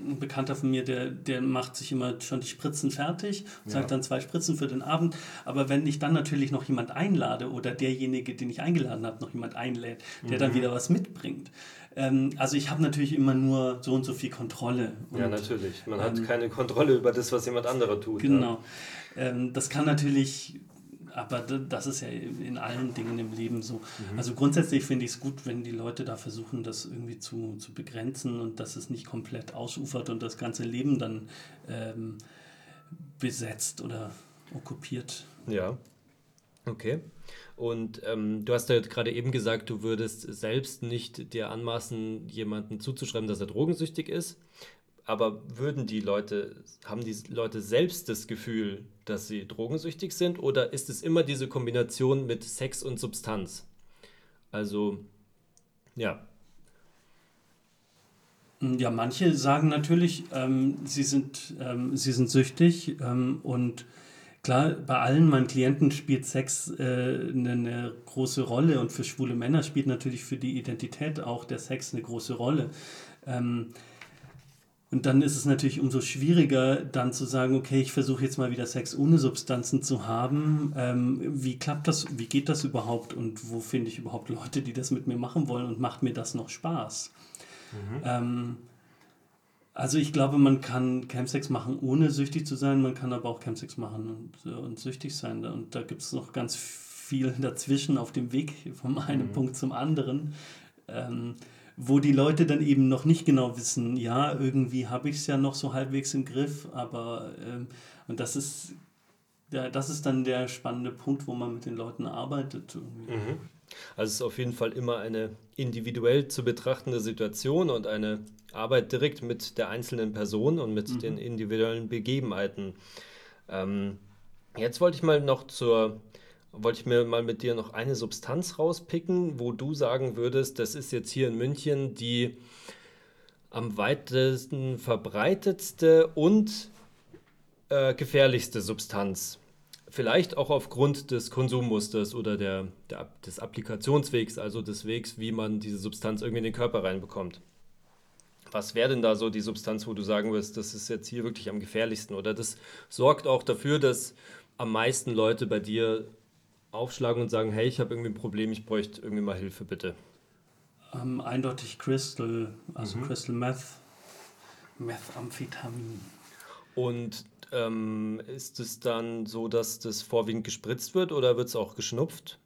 ein Bekannter von mir, der, der macht sich immer schon die Spritzen fertig, ja. sagt dann zwei Spritzen für den Abend. Aber wenn ich dann natürlich noch jemand einlade oder derjenige, den ich eingeladen habe, noch jemand einlädt, der mhm. dann wieder was mitbringt. Ähm, also ich habe natürlich immer nur so und so viel Kontrolle. Und,
ja, natürlich. Man ähm, hat keine Kontrolle über das, was jemand anderer tut.
Genau. Ja. Ähm, das kann natürlich aber das ist ja in allen Dingen im Leben so. Mhm. Also grundsätzlich finde ich es gut, wenn die Leute da versuchen, das irgendwie zu, zu begrenzen und dass es nicht komplett ausufert und das ganze Leben dann ähm, besetzt oder okkupiert.
Ja. Okay. Und ähm, du hast ja gerade eben gesagt, du würdest selbst nicht dir anmaßen, jemanden zuzuschreiben, dass er drogensüchtig ist. Aber würden die Leute, haben die Leute selbst das Gefühl, dass sie drogensüchtig sind? Oder ist es immer diese Kombination mit Sex und Substanz? Also, ja.
Ja, manche sagen natürlich, ähm, sie, sind, ähm, sie sind süchtig ähm, und klar, bei allen meinen Klienten spielt Sex äh, eine, eine, große Rolle und für schwule Männer spielt natürlich für die Identität auch der Sex eine große Rolle. Ähm, und dann ist es natürlich umso schwieriger, dann zu sagen, okay, ich versuche jetzt mal wieder Sex ohne Substanzen zu haben. Ähm, wie klappt das, wie geht das überhaupt und wo finde ich überhaupt Leute, die das mit mir machen wollen und macht mir das noch Spaß? Mhm. Ähm, also ich glaube, man kann Campsex machen, ohne süchtig zu sein, man kann aber auch Campsex machen und, und süchtig sein. Und da gibt es noch ganz viel dazwischen auf dem Weg vom einen mhm. Punkt zum anderen. Ähm, wo die Leute dann eben noch nicht genau wissen, ja, irgendwie habe ich es ja noch so halbwegs im Griff, aber ähm, und das ist ja, das ist dann der spannende Punkt, wo man mit den Leuten arbeitet. Mhm.
Also es ist auf jeden Fall immer eine individuell zu betrachtende Situation und eine Arbeit direkt mit der einzelnen Person und mit mhm. den individuellen Begebenheiten. Ähm, jetzt wollte ich mal noch zur wollte ich mir mal mit dir noch eine Substanz rauspicken, wo du sagen würdest, das ist jetzt hier in München die am weitesten verbreitetste und äh, gefährlichste Substanz. Vielleicht auch aufgrund des Konsummusters oder der, der, des Applikationswegs, also des Wegs, wie man diese Substanz irgendwie in den Körper reinbekommt. Was wäre denn da so die Substanz, wo du sagen wirst, das ist jetzt hier wirklich am gefährlichsten? Oder das sorgt auch dafür, dass am meisten Leute bei dir aufschlagen und sagen, hey, ich habe irgendwie ein Problem, ich bräuchte irgendwie mal Hilfe, bitte?
Ähm, eindeutig Crystal, also mhm. Crystal Meth, Methamphetamin.
Und ähm, ist es dann so, dass das vorwiegend gespritzt wird oder wird es auch geschnupft?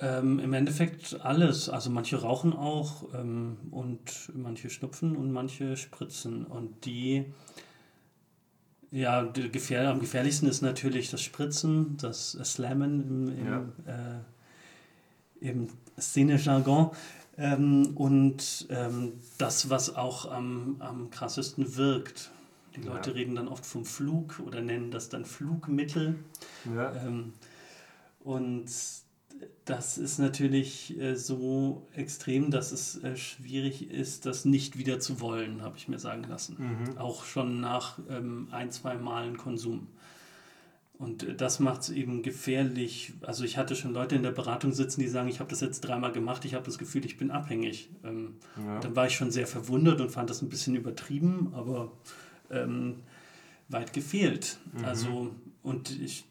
Ähm, Im Endeffekt alles. Also manche rauchen auch ähm, und manche schnupfen und manche spritzen. Und die ja, gefähr am gefährlichsten ist natürlich das Spritzen, das Slammen im, im, ja. äh, im Szene-Jargon. Ähm, und ähm, das, was auch am, am krassesten wirkt. Die Leute ja. reden dann oft vom Flug oder nennen das dann Flugmittel. Ja. Ähm, und das ist natürlich äh, so extrem, dass es äh, schwierig ist, das nicht wieder zu wollen, habe ich mir sagen lassen. Mhm. Auch schon nach ähm, ein, zwei Malen Konsum. Und äh, das macht es eben gefährlich. Also ich hatte schon Leute in der Beratung sitzen, die sagen, ich habe das jetzt dreimal gemacht, ich habe das Gefühl, ich bin abhängig. Ähm, ja. Dann war ich schon sehr verwundert und fand das ein bisschen übertrieben, aber ähm, weit gefehlt. Mhm. Also, und ich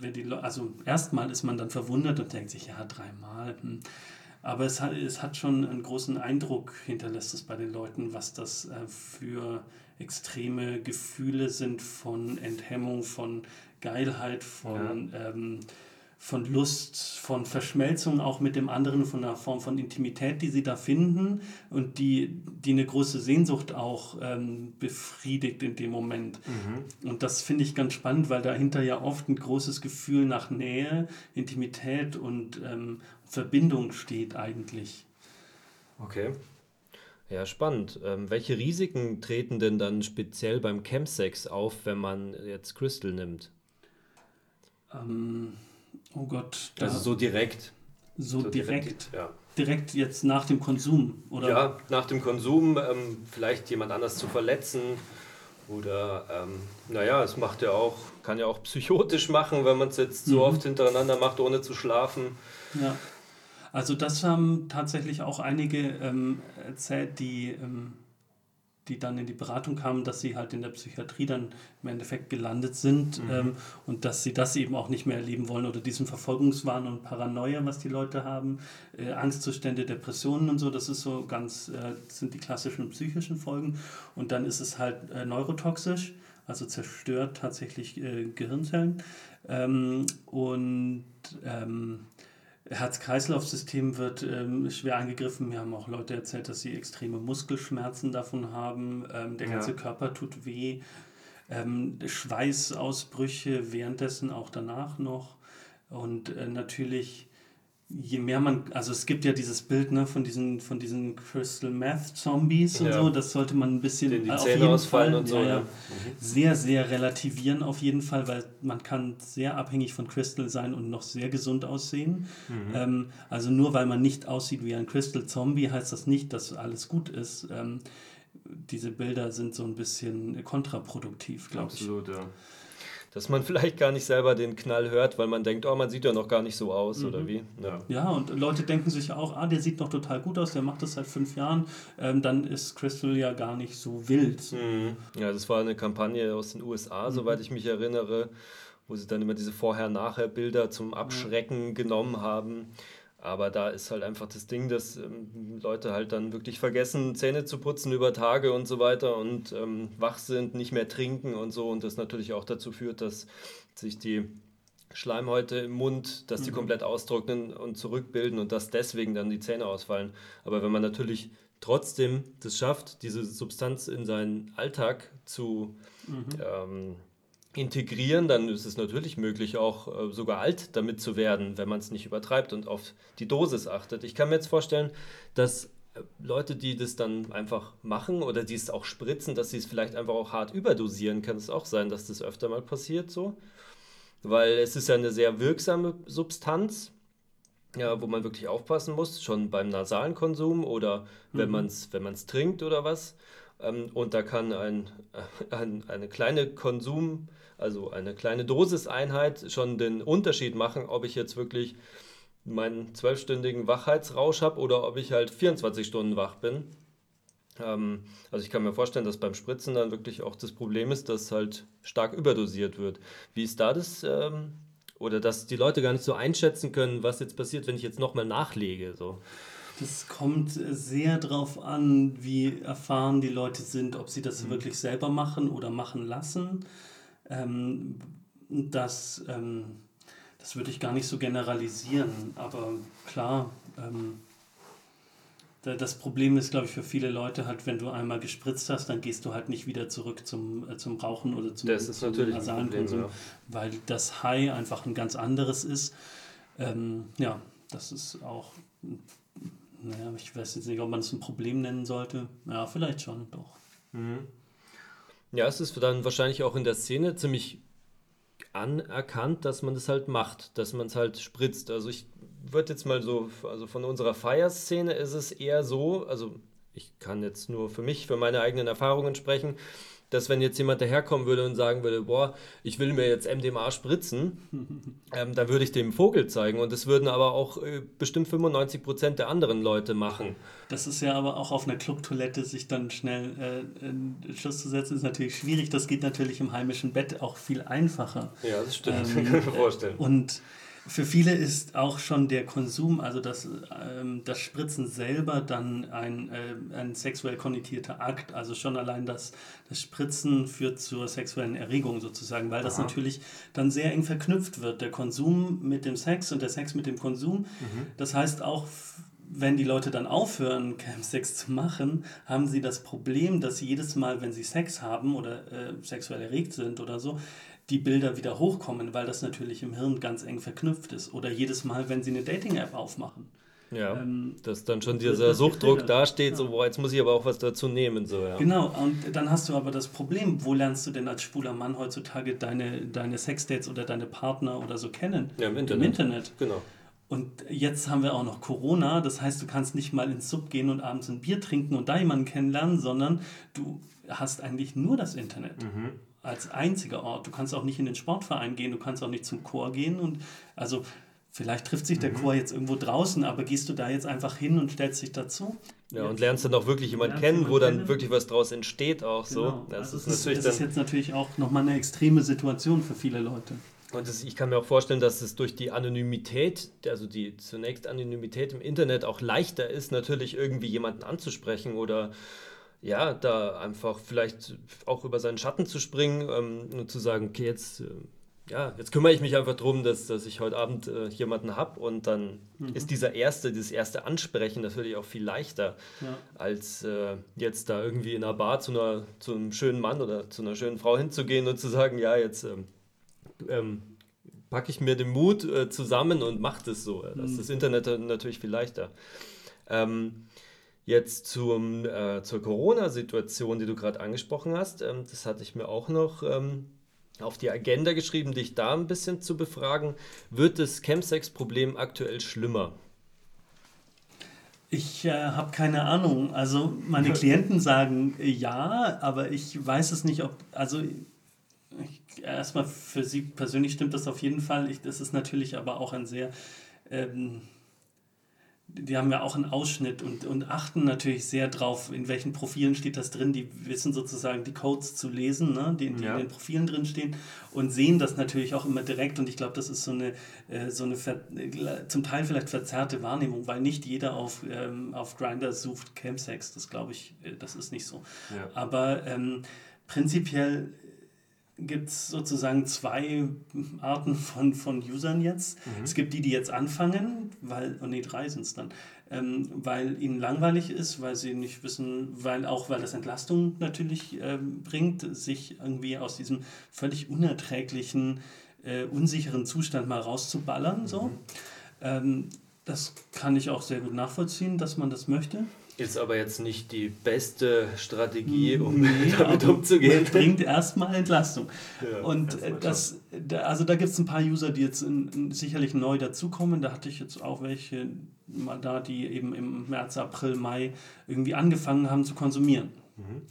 wenn die also erstmal ist man dann verwundert und denkt sich, ja, dreimal. Hm. Aber es hat, es hat schon einen großen Eindruck, hinterlässt es bei den Leuten, was das äh, für extreme Gefühle sind von Enthemmung, von Geilheit, von ja. ähm, von Lust, von Verschmelzung auch mit dem anderen, von einer Form von Intimität, die sie da finden und die, die eine große Sehnsucht auch ähm, befriedigt in dem Moment. Mhm. Und das finde ich ganz spannend, weil dahinter ja oft ein großes Gefühl nach Nähe, Intimität und ähm, Verbindung steht eigentlich.
Okay. Ja, spannend. Ähm, welche Risiken treten denn dann speziell beim Chemsex auf, wenn man jetzt Crystal nimmt?
Ähm, Oh Gott.
Also so direkt.
So, so direkt. direkt ja. Direkt jetzt nach dem Konsum, oder?
Ja, nach dem Konsum ähm, vielleicht jemand anders zu verletzen. Oder, ähm, naja, es macht ja auch, kann ja auch psychotisch machen, wenn man es jetzt so mhm. oft hintereinander macht, ohne zu schlafen.
Ja. Also das haben tatsächlich auch einige ähm, erzählt, die ähm, die dann in die Beratung kamen, dass sie halt in der Psychiatrie dann im Endeffekt gelandet sind mhm. ähm, und dass sie das eben auch nicht mehr erleben wollen oder diesen Verfolgungswahn und Paranoia, was die Leute haben, äh, Angstzustände, Depressionen und so, das ist so ganz, äh, sind die klassischen psychischen Folgen und dann ist es halt äh, neurotoxisch. also zerstört tatsächlich äh, Gehirnzellen. Ähm, und ähm, Herz-Kreislauf-System wird ähm, schwer angegriffen. Mir haben auch Leute erzählt, dass sie extreme Muskelschmerzen davon haben. Ähm, der ganze ja. Körper tut weh. Ähm, Schweißausbrüche währenddessen auch danach noch. Und äh, natürlich je mehr man, also es gibt ja dieses Bild ne, von diesen, von diesen Crystal Meth Zombies und ja. so, das sollte man ein bisschen
Den die auf jeden Fall und so, ja, ja. Mhm.
sehr, sehr relativieren auf jeden Fall, weil man kann sehr abhängig von Crystal sein und noch sehr gesund aussehen. Mhm. Ähm, also nur weil man nicht aussieht wie ein Crystal Zombie, heißt das nicht, dass alles gut ist. Ähm, diese Bilder sind so ein bisschen kontraproduktiv, glaube ich.
Absolut, ja dass man vielleicht gar nicht selber den Knall hört, weil man denkt, oh, man sieht ja noch gar nicht so aus mhm. oder wie.
Ja. ja, und Leute denken sich auch, ah, der sieht noch total gut aus, der macht das seit fünf Jahren, ähm, dann ist Crystal ja gar nicht so wild.
Mhm. Ja, das war eine Kampagne aus den USA, mhm. soweit ich mich erinnere, wo sie dann immer diese Vorher-Nachher-Bilder zum Abschrecken ja. genommen haben. Aber da ist halt einfach das Ding, dass ähm, Leute halt dann wirklich vergessen, Zähne zu putzen über Tage und so weiter und ähm, wach sind, nicht mehr trinken und so. Und das natürlich auch dazu führt, dass sich die Schleimhäute im Mund, dass die mhm. komplett austrocknen und zurückbilden und dass deswegen dann die Zähne ausfallen. Aber wenn man natürlich trotzdem das schafft, diese Substanz in seinen Alltag zu mhm. ähm, integrieren, dann ist es natürlich möglich, auch äh, sogar alt damit zu werden, wenn man es nicht übertreibt und auf die Dosis achtet. Ich kann mir jetzt vorstellen, dass äh, Leute, die das dann einfach machen oder die es auch spritzen, dass sie es vielleicht einfach auch hart überdosieren, kann es auch sein, dass das öfter mal passiert so. Weil es ist ja eine sehr wirksame Substanz, ja, wo man wirklich aufpassen muss, schon beim nasalen Konsum oder wenn mhm. man es wenn trinkt oder was. Ähm, und da kann ein, ein, eine kleine Konsum, also eine kleine Dosiseinheit schon den Unterschied machen, ob ich jetzt wirklich meinen zwölfstündigen Wachheitsrausch habe oder ob ich halt 24 Stunden wach bin. Ähm, also ich kann mir vorstellen, dass beim Spritzen dann wirklich auch das Problem ist, dass halt stark überdosiert wird. Wie ist da das? Ähm, oder dass die Leute gar nicht so einschätzen können, was jetzt passiert, wenn ich jetzt nochmal nachlege. So.
Das kommt sehr darauf an, wie erfahren die Leute sind, ob sie das mhm. wirklich selber machen oder machen lassen. Ähm, das, ähm, das würde ich gar nicht so generalisieren, aber klar, ähm, das Problem ist, glaube ich, für viele Leute halt, wenn du einmal gespritzt hast, dann gehst du halt nicht wieder zurück zum, äh, zum Rauchen oder zum,
das ist natürlich
nasalen Konsum, ja. weil das High einfach ein ganz anderes ist. Ähm, ja, das ist auch naja, ich weiß jetzt nicht, ob man es ein Problem nennen sollte. Ja, vielleicht schon, doch. Mhm.
Ja, es ist dann wahrscheinlich auch in der Szene ziemlich anerkannt, dass man das halt macht, dass man es halt spritzt. Also ich würde jetzt mal so, also von unserer Feierszene ist es eher so, also ich kann jetzt nur für mich, für meine eigenen Erfahrungen sprechen, dass wenn jetzt jemand daherkommen würde und sagen würde, boah, ich will mir jetzt MDMA spritzen, ähm, dann würde ich dem Vogel zeigen und das würden aber auch äh, bestimmt 95 Prozent der anderen Leute machen.
Das ist ja aber auch auf einer Clubtoilette sich dann schnell äh, in Schuss zu setzen, ist natürlich schwierig. Das geht natürlich im heimischen Bett auch viel einfacher.
Ja, das stimmt, ähm, kann ich mir vorstellen.
Und für viele ist auch schon der Konsum, also das, ähm, das Spritzen selber, dann ein, äh, ein sexuell konnotierter Akt. Also schon allein das, das Spritzen führt zur sexuellen Erregung sozusagen, weil das Aha. natürlich dann sehr eng verknüpft wird. Der Konsum mit dem Sex und der Sex mit dem Konsum. Mhm. Das heißt auch, wenn die Leute dann aufhören, Sex zu machen, haben sie das Problem, dass sie jedes Mal, wenn sie Sex haben oder äh, sexuell erregt sind oder so, die Bilder wieder hochkommen, weil das natürlich im Hirn ganz eng verknüpft ist. Oder jedes Mal, wenn sie eine Dating-App aufmachen.
Ja, ähm, dass dann schon dieser Suchtdruck dasteht, ja. so, boah, jetzt muss ich aber auch was dazu nehmen. So, ja.
Genau, und dann hast du aber das Problem, wo lernst du denn als schwuler Mann heutzutage deine, deine Sexdates oder deine Partner oder so kennen?
Ja, im Internet. Im Internet.
Genau. Und jetzt haben wir auch noch Corona, das heißt, du kannst nicht mal ins Sub gehen und abends ein Bier trinken und da jemanden kennenlernen, sondern du hast eigentlich nur das Internet. Mhm als einziger Ort. Du kannst auch nicht in den Sportverein gehen, du kannst auch nicht zum Chor gehen und also vielleicht trifft sich der mhm. Chor jetzt irgendwo draußen, aber gehst du da jetzt einfach hin und stellst dich dazu?
Ja, und lernst dann auch wirklich jemanden kennen, wo dann kennen. wirklich was draus entsteht auch genau. so.
Das, also ist, ist, natürlich das ist jetzt natürlich auch nochmal eine extreme Situation für viele Leute.
Und das, ich kann mir auch vorstellen, dass es durch die Anonymität, also die zunächst Anonymität im Internet auch leichter ist, natürlich irgendwie jemanden anzusprechen oder ja, da einfach vielleicht auch über seinen Schatten zu springen ähm, und zu sagen, okay, jetzt, äh, ja, jetzt kümmere ich mich einfach darum, dass, dass ich heute Abend äh, jemanden habe und dann mhm. ist dieser erste, dieses erste Ansprechen natürlich auch viel leichter, ja. als äh, jetzt da irgendwie in einer Bar zu, einer, zu einem schönen Mann oder zu einer schönen Frau hinzugehen und zu sagen, ja, jetzt ähm, ähm, packe ich mir den Mut äh, zusammen und mache das so. Das ist mhm. das Internet natürlich viel leichter. Ähm, Jetzt zum, äh, zur Corona-Situation, die du gerade angesprochen hast, ähm, das hatte ich mir auch noch ähm, auf die Agenda geschrieben, dich da ein bisschen zu befragen. Wird das Chemsex-Problem aktuell schlimmer?
Ich äh, habe keine Ahnung. Also meine Klienten sagen äh, ja, aber ich weiß es nicht, ob. Also ich, erstmal für sie persönlich stimmt das auf jeden Fall. Ich, das ist natürlich aber auch ein sehr ähm, die haben ja auch einen Ausschnitt und, und achten natürlich sehr drauf, in welchen Profilen steht das drin. Die wissen sozusagen die Codes zu lesen, ne? die, die ja. in den Profilen drin stehen und sehen das natürlich auch immer direkt. Und ich glaube, das ist so eine, äh, so eine zum Teil vielleicht verzerrte Wahrnehmung, weil nicht jeder auf, ähm, auf Grindr sucht Campsex. Das glaube ich, äh, das ist nicht so. Ja. Aber ähm, prinzipiell gibt es sozusagen zwei Arten von, von Usern jetzt. Mhm. Es gibt die, die jetzt anfangen, weil, oh nee, drei sind es dann, ähm, weil ihnen langweilig ist, weil sie nicht wissen, weil auch weil das Entlastung natürlich ähm, bringt, sich irgendwie aus diesem völlig unerträglichen, äh, unsicheren Zustand mal rauszuballern. Mhm. So. Ähm, das kann ich auch sehr gut nachvollziehen, dass man das möchte.
Ist aber jetzt nicht die beste Strategie, um nee, damit umzugehen.
Bringt erstmal Entlastung. Ja, und das, da, also da gibt es ein paar User, die jetzt sicherlich neu dazukommen. Da hatte ich jetzt auch welche mal da, die eben im März, April, Mai irgendwie angefangen haben zu konsumieren. Mhm.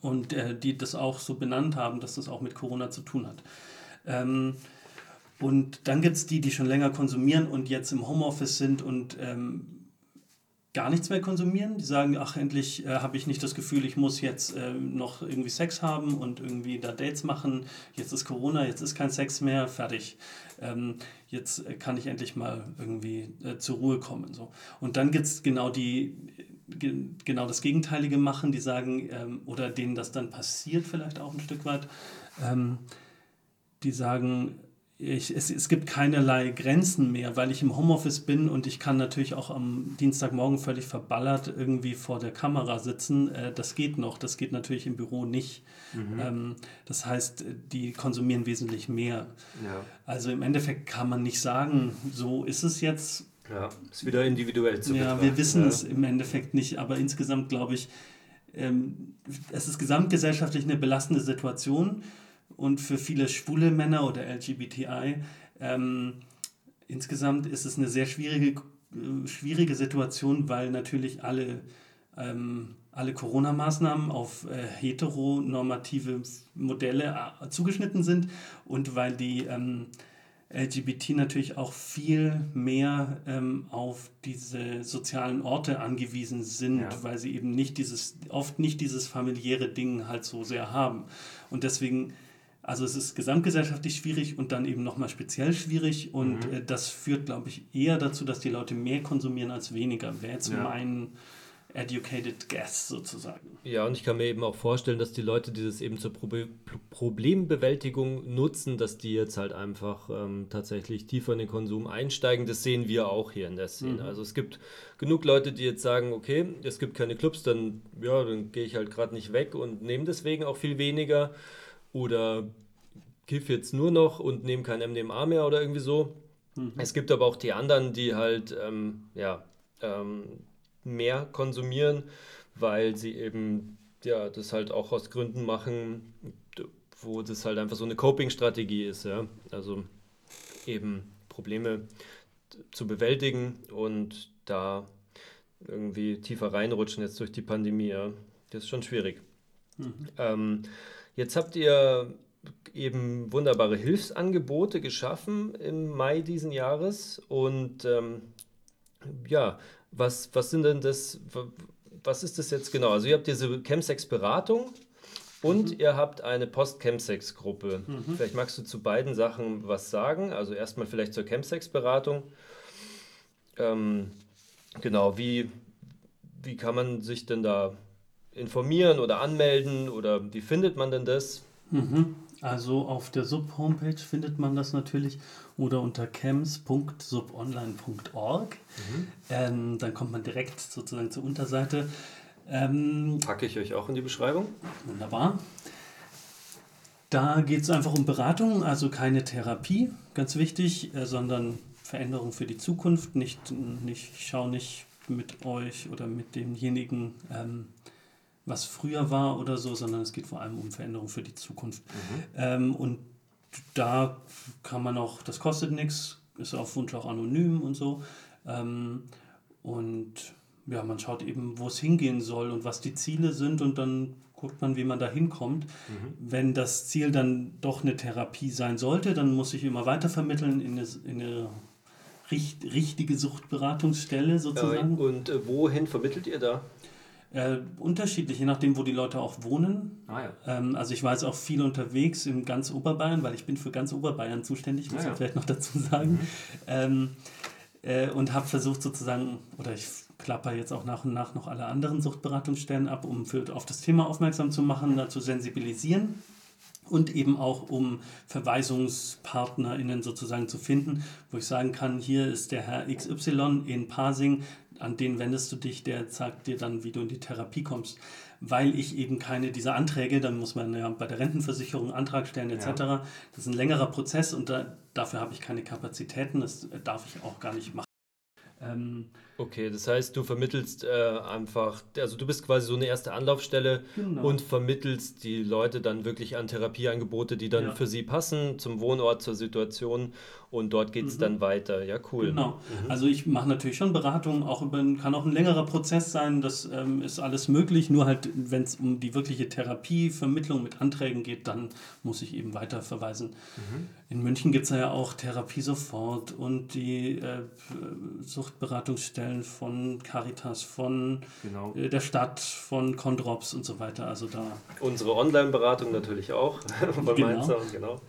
Und äh, die das auch so benannt haben, dass das auch mit Corona zu tun hat. Ähm, und dann gibt es die, die schon länger konsumieren und jetzt im Homeoffice sind und ähm, gar nichts mehr konsumieren. Die sagen, ach, endlich äh, habe ich nicht das Gefühl, ich muss jetzt äh, noch irgendwie Sex haben und irgendwie da Dates machen. Jetzt ist Corona, jetzt ist kein Sex mehr, fertig. Ähm, jetzt äh, kann ich endlich mal irgendwie äh, zur Ruhe kommen. So. Und dann gibt es genau die genau das Gegenteilige machen, die sagen, ähm, oder denen das dann passiert vielleicht auch ein Stück weit, ähm, die sagen, ich, es, es gibt keinerlei Grenzen mehr, weil ich im Homeoffice bin und ich kann natürlich auch am Dienstagmorgen völlig verballert irgendwie vor der Kamera sitzen. Äh, das geht noch, das geht natürlich im Büro nicht. Mhm. Ähm, das heißt, die konsumieren wesentlich mehr. Ja. Also im Endeffekt kann man nicht sagen, so ist es jetzt.
Ja, ist wieder individuell
zu Ja, wir wissen ja. es im Endeffekt nicht, aber insgesamt glaube ich, ähm, es ist gesamtgesellschaftlich eine belastende Situation und für viele schwule Männer oder LGBTI. Ähm, insgesamt ist es eine sehr schwierige, schwierige Situation, weil natürlich alle, ähm, alle Corona-Maßnahmen auf äh, heteronormative Modelle äh, zugeschnitten sind und weil die ähm, LGBT natürlich auch viel mehr ähm, auf diese sozialen Orte angewiesen sind, ja. weil sie eben nicht dieses, oft nicht dieses familiäre Ding halt so sehr haben. Und deswegen also es ist gesamtgesellschaftlich schwierig und dann eben nochmal speziell schwierig und mhm. äh, das führt, glaube ich, eher dazu, dass die Leute mehr konsumieren als weniger. Wäre jetzt ja. mein educated guess sozusagen.
Ja, und ich kann mir eben auch vorstellen, dass die Leute dieses eben zur Pro Problembewältigung nutzen, dass die jetzt halt einfach ähm, tatsächlich tiefer in den Konsum einsteigen. Das sehen wir auch hier in der Szene. Mhm. Also es gibt genug Leute, die jetzt sagen, okay, es gibt keine Clubs, dann, ja, dann gehe ich halt gerade nicht weg und nehme deswegen auch viel weniger oder kiff jetzt nur noch und nehme kein MDMA mehr oder irgendwie so. Mhm. Es gibt aber auch die anderen, die halt ähm, ja, ähm, mehr konsumieren, weil sie eben ja, das halt auch aus Gründen machen, wo das halt einfach so eine Coping-Strategie ist. Ja? Also eben Probleme zu bewältigen und da irgendwie tiefer reinrutschen jetzt durch die Pandemie. Ja? Das ist schon schwierig. Mhm. Ähm, Jetzt habt ihr eben wunderbare Hilfsangebote geschaffen im Mai diesen Jahres. Und ähm, ja, was, was sind denn das, was ist das jetzt genau? Also ihr habt diese Chemsex-Beratung und mhm. ihr habt eine Post-Chemsex-Gruppe. Mhm. Vielleicht magst du zu beiden Sachen was sagen. Also erstmal vielleicht zur Chemsex-Beratung. Ähm, genau, wie, wie kann man sich denn da informieren oder anmelden oder wie findet man denn das?
Mhm. Also auf der Sub-Homepage findet man das natürlich oder unter chems.subonline.org. Mhm. Ähm, dann kommt man direkt sozusagen zur Unterseite.
Ähm, Packe ich euch auch in die Beschreibung.
Wunderbar. Da geht es einfach um Beratung, also keine Therapie, ganz wichtig, äh, sondern Veränderung für die Zukunft. Nicht, nicht, ich schaue nicht mit euch oder mit demjenigen, ähm, was früher war oder so, sondern es geht vor allem um Veränderung für die Zukunft. Mhm. Ähm, und da kann man auch, das kostet nichts, ist auf Wunsch auch anonym und so. Ähm, und ja, man schaut eben, wo es hingehen soll und was die Ziele sind und dann guckt man, wie man da hinkommt. Mhm. Wenn das Ziel dann doch eine Therapie sein sollte, dann muss ich immer weiter vermitteln in eine, in eine richt, richtige Suchtberatungsstelle sozusagen.
und äh, wohin vermittelt ihr da?
Äh, unterschiedlich, je nachdem, wo die Leute auch wohnen.
Ah, ja.
ähm, also ich war jetzt auch viel unterwegs in ganz Oberbayern, weil ich bin für ganz Oberbayern zuständig, muss ah, ja. ich vielleicht noch dazu sagen. Mhm. Ähm, äh, und habe versucht sozusagen, oder ich klapper jetzt auch nach und nach noch alle anderen Suchtberatungsstellen ab, um für, auf das Thema aufmerksam zu machen, dazu sensibilisieren und eben auch um VerweisungspartnerInnen sozusagen zu finden, wo ich sagen kann, hier ist der Herr XY in Parsing, an den wendest du dich, der sagt dir dann, wie du in die Therapie kommst. Weil ich eben keine dieser Anträge, dann muss man ja bei der Rentenversicherung Antrag stellen etc. Ja. Das ist ein längerer Prozess und da, dafür habe ich keine Kapazitäten, das darf ich auch gar nicht machen.
Ähm, okay, das heißt, du vermittelst äh, einfach, also du bist quasi so eine erste Anlaufstelle genau. und vermittelst die Leute dann wirklich an Therapieangebote, die dann ja. für sie passen, zum Wohnort, zur Situation und dort geht es mhm. dann weiter. Ja, cool.
Genau. Mhm. Also ich mache natürlich schon Beratungen, auch über, kann auch ein längerer Prozess sein, das ähm, ist alles möglich, nur halt, wenn es um die wirkliche Therapie, Vermittlung mit Anträgen geht, dann muss ich eben weiter verweisen. Mhm. In München gibt es ja auch Therapie sofort und die äh, Suchtberatungsstellen von Caritas, von genau. äh, der Stadt, von Condrops und so weiter. Also da.
Unsere Online-Beratung natürlich auch von genau. Mainzer, genau.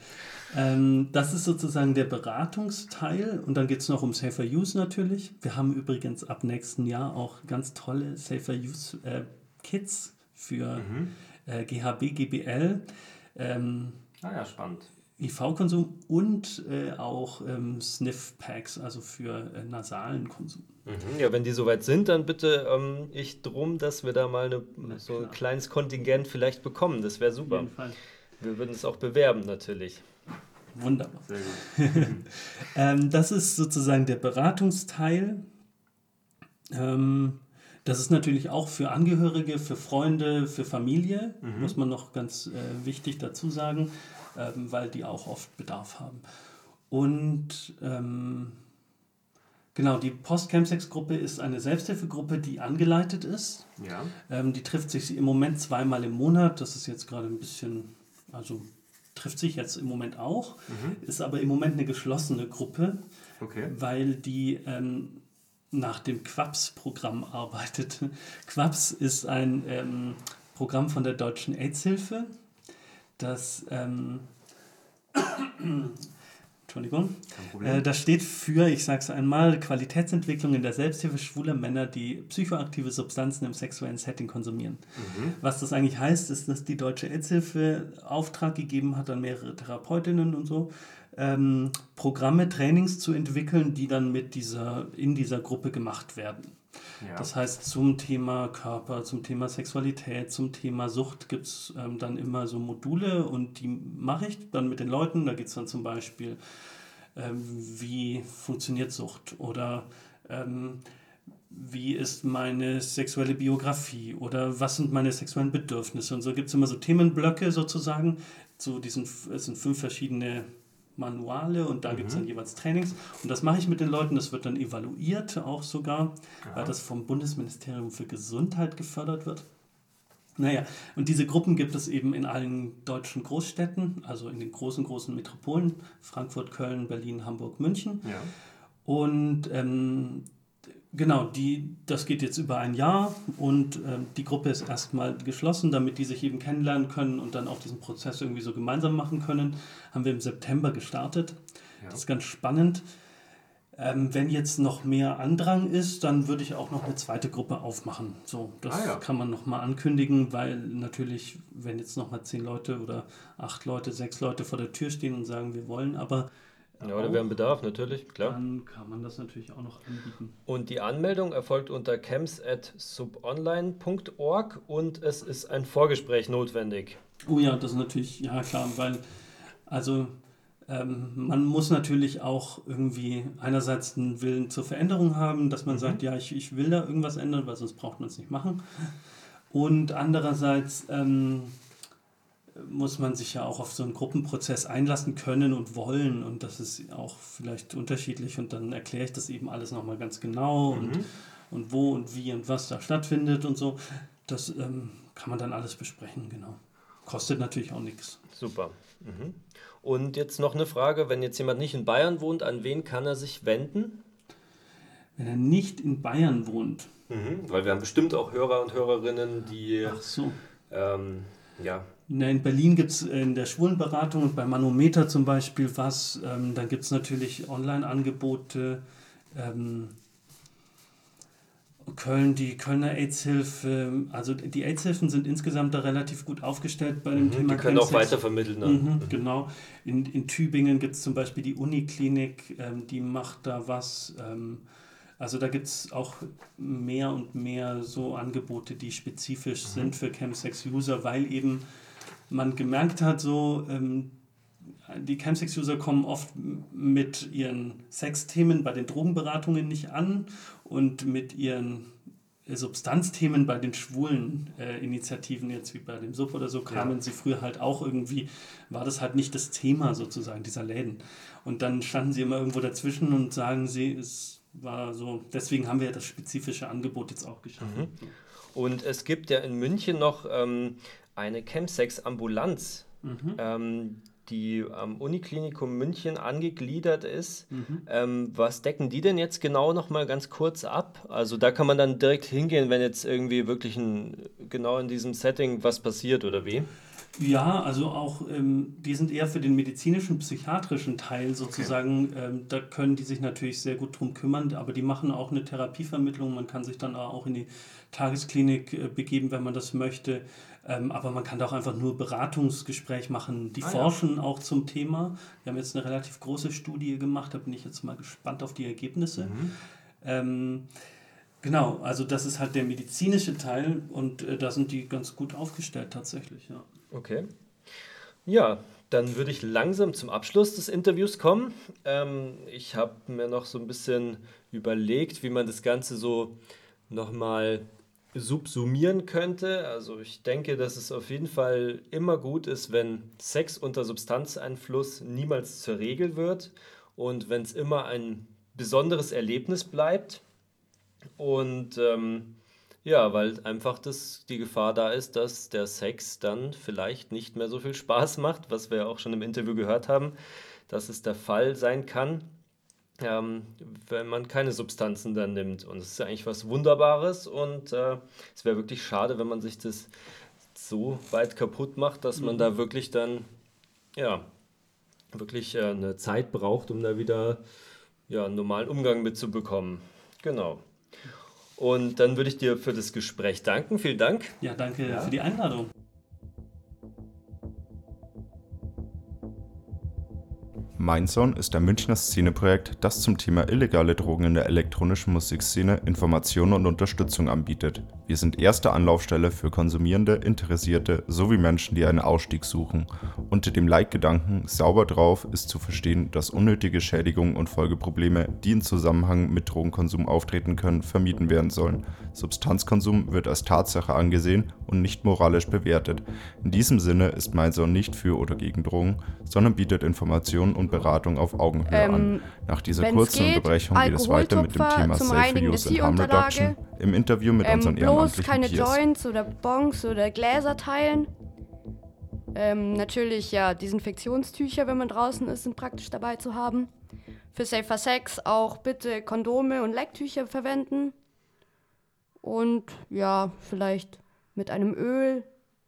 Ähm, das ist sozusagen der Beratungsteil und dann geht es noch um Safer Use natürlich. Wir haben übrigens ab nächsten Jahr auch ganz tolle Safer Use äh, Kits für mhm. äh, GHB, GBL. Ähm,
ah ja, spannend.
IV-Konsum und äh, auch ähm, Sniff-Packs, also für äh, nasalen Konsum.
Mhm, ja, wenn die soweit sind, dann bitte ähm, ich drum, dass wir da mal eine, so ein kleines Kontingent vielleicht bekommen. Das wäre super. Auf jeden Fall. Wir würden es auch bewerben natürlich.
Wunderbar. Sehr gut. ähm, das ist sozusagen der Beratungsteil. Ähm, das ist natürlich auch für Angehörige, für Freunde, für Familie, mhm. muss man noch ganz äh, wichtig dazu sagen, ähm, weil die auch oft Bedarf haben. Und ähm, genau, die Post-Chemsex-Gruppe ist eine Selbsthilfegruppe, die angeleitet ist.
Ja.
Ähm, die trifft sich im Moment zweimal im Monat. Das ist jetzt gerade ein bisschen, also trifft sich jetzt im Moment auch, mhm. ist aber im Moment eine geschlossene Gruppe,
okay.
weil die ähm, nach dem Quaps-Programm arbeitet. Quaps ist ein ähm, Programm von der Deutschen AIDS-Hilfe, das ähm, Entschuldigung. Äh, das steht für, ich sage es einmal, Qualitätsentwicklung in der Selbsthilfe schwuler Männer, die psychoaktive Substanzen im sexuellen Setting konsumieren. Mhm. Was das eigentlich heißt, ist, dass die Deutsche AIDS-Hilfe Auftrag gegeben hat an mehrere Therapeutinnen und so, ähm, Programme, Trainings zu entwickeln, die dann mit dieser, in dieser Gruppe gemacht werden. Das heißt, zum Thema Körper, zum Thema Sexualität, zum Thema Sucht gibt es ähm, dann immer so Module und die mache ich dann mit den Leuten. Da geht es dann zum Beispiel, ähm, wie funktioniert Sucht oder ähm, wie ist meine sexuelle Biografie oder was sind meine sexuellen Bedürfnisse. Und so gibt es immer so Themenblöcke sozusagen. Zu diesen, es sind fünf verschiedene Manuale und da mhm. gibt es dann jeweils Trainings. Und das mache ich mit den Leuten, das wird dann evaluiert auch sogar, Aha. weil das vom Bundesministerium für Gesundheit gefördert wird. Naja, und diese Gruppen gibt es eben in allen deutschen Großstädten, also in den großen, großen Metropolen, Frankfurt, Köln, Berlin, Hamburg, München.
Ja.
Und ähm, Genau, die, das geht jetzt über ein Jahr und äh, die Gruppe ist erstmal geschlossen, damit die sich eben kennenlernen können und dann auch diesen Prozess irgendwie so gemeinsam machen können. Haben wir im September gestartet. Ja. Das ist ganz spannend. Ähm, wenn jetzt noch mehr Andrang ist, dann würde ich auch noch eine zweite Gruppe aufmachen. So, das ah, ja. kann man nochmal ankündigen, weil natürlich, wenn jetzt nochmal zehn Leute oder acht Leute, sechs Leute vor der Tür stehen und sagen, wir wollen aber
ja, oder wir haben Bedarf, natürlich, klar.
Dann kann man das natürlich auch noch anbieten.
Und die Anmeldung erfolgt unter camps.subonline.org und es ist ein Vorgespräch notwendig.
Oh ja, das ist natürlich, ja klar, weil, also ähm, man muss natürlich auch irgendwie einerseits einen Willen zur Veränderung haben, dass man mhm. sagt, ja, ich, ich will da irgendwas ändern, weil sonst braucht man es nicht machen. Und andererseits ähm, muss man sich ja auch auf so einen Gruppenprozess einlassen können und wollen. Und das ist auch vielleicht unterschiedlich. Und dann erkläre ich das eben alles nochmal ganz genau mhm. und, und wo und wie und was da stattfindet und so. Das ähm, kann man dann alles besprechen, genau. Kostet natürlich auch nichts.
Super. Mhm. Und jetzt noch eine Frage, wenn jetzt jemand nicht in Bayern wohnt, an wen kann er sich wenden?
Wenn er nicht in Bayern wohnt.
Mhm, weil wir haben bestimmt auch Hörer und Hörerinnen, die
Ach so.
Ähm, ja,
in Berlin gibt es in der Schwulenberatung und bei Manometer zum Beispiel was. Ähm, dann gibt es natürlich Online-Angebote. Ähm, Köln, die Kölner AIDS-Hilfe, also die AIDS-Hilfen sind insgesamt da relativ gut aufgestellt bei dem mhm, Thema.
Die können auch weitervermitteln. Ne?
Mhm, mhm. Genau. In, in Tübingen gibt es zum Beispiel die Uniklinik, ähm, die macht da was. Ähm, also da gibt es auch mehr und mehr so Angebote, die spezifisch mhm. sind für Chemsex-User, weil eben man gemerkt hat, so ähm, die Chemsex-User kommen oft mit ihren Sexthemen bei den Drogenberatungen nicht an und mit ihren Substanzthemen bei den schwulen äh, Initiativen, jetzt wie bei dem Sub oder so, kamen ja. sie früher halt auch irgendwie, war das halt nicht das Thema sozusagen dieser Läden. Und dann standen sie immer irgendwo dazwischen und sagen sie, es war so, deswegen haben wir ja das spezifische Angebot jetzt auch geschaffen. Mhm.
Und es gibt ja in München noch ähm, eine Chemsex-Ambulanz, mhm. ähm, die am Uniklinikum München angegliedert ist. Mhm. Ähm, was decken die denn jetzt genau nochmal ganz kurz ab? Also da kann man dann direkt hingehen, wenn jetzt irgendwie wirklich ein, genau in diesem Setting was passiert oder wie?
Ja, also auch, ähm, die sind eher für den medizinischen, psychiatrischen Teil sozusagen. Okay. Ähm, da können die sich natürlich sehr gut drum kümmern, aber die machen auch eine Therapievermittlung. Man kann sich dann auch in die Tagesklinik äh, begeben, wenn man das möchte. Ähm, aber man kann da auch einfach nur Beratungsgespräch machen. Die ah, forschen ja. auch zum Thema. Wir haben jetzt eine relativ große Studie gemacht, da bin ich jetzt mal gespannt auf die Ergebnisse. Mhm. Ähm, genau, also das ist halt der medizinische Teil und äh, da sind die ganz gut aufgestellt tatsächlich, ja.
Okay. Ja, dann würde ich langsam zum Abschluss des Interviews kommen. Ähm, ich habe mir noch so ein bisschen überlegt, wie man das Ganze so nochmal subsumieren könnte. Also ich denke, dass es auf jeden Fall immer gut ist, wenn Sex unter Substanzeinfluss niemals zur Regel wird und wenn es immer ein besonderes Erlebnis bleibt. Und ähm, ja, weil einfach das, die Gefahr da ist, dass der Sex dann vielleicht nicht mehr so viel Spaß macht, was wir auch schon im Interview gehört haben, dass es der Fall sein kann ähm, wenn man keine Substanzen dann nimmt. Und es ist eigentlich was Wunderbares und äh, es wäre wirklich schade, wenn man sich das so weit kaputt macht, dass man da mhm. wirklich dann, ja, wirklich äh, eine Zeit braucht, um da wieder ja, einen normalen Umgang mitzubekommen. Genau. Und dann würde ich dir für das Gespräch danken. Vielen Dank.
Ja, danke ja. für die Einladung.
Mindzone ist ein Münchner Szeneprojekt, das zum Thema illegale Drogen in der elektronischen Musikszene Informationen und Unterstützung anbietet. Wir sind erste Anlaufstelle für Konsumierende, Interessierte sowie Menschen, die einen Ausstieg suchen. Unter dem Leitgedanken Sauber drauf ist zu verstehen, dass unnötige Schädigungen und Folgeprobleme, die in Zusammenhang mit Drogenkonsum auftreten können, vermieden werden sollen. Substanzkonsum wird als Tatsache angesehen und nicht moralisch bewertet. In diesem Sinne ist Mindzone nicht für oder gegen Drogen, sondern bietet Informationen und Beratung auf Augenhöhe ähm, an. Nach dieser kurzen geht, Unterbrechung geht es weiter mit dem Thema Safe Use and Harm Reduction im Interview mit ähm, unseren ehrenamtlichen
keine
Peers.
Joints oder Bongs oder Gläser teilen. Ähm, natürlich ja Desinfektionstücher, wenn man draußen ist, sind praktisch dabei zu haben. Für Safer Sex auch bitte Kondome und Lecktücher verwenden. Und ja, vielleicht mit einem Öl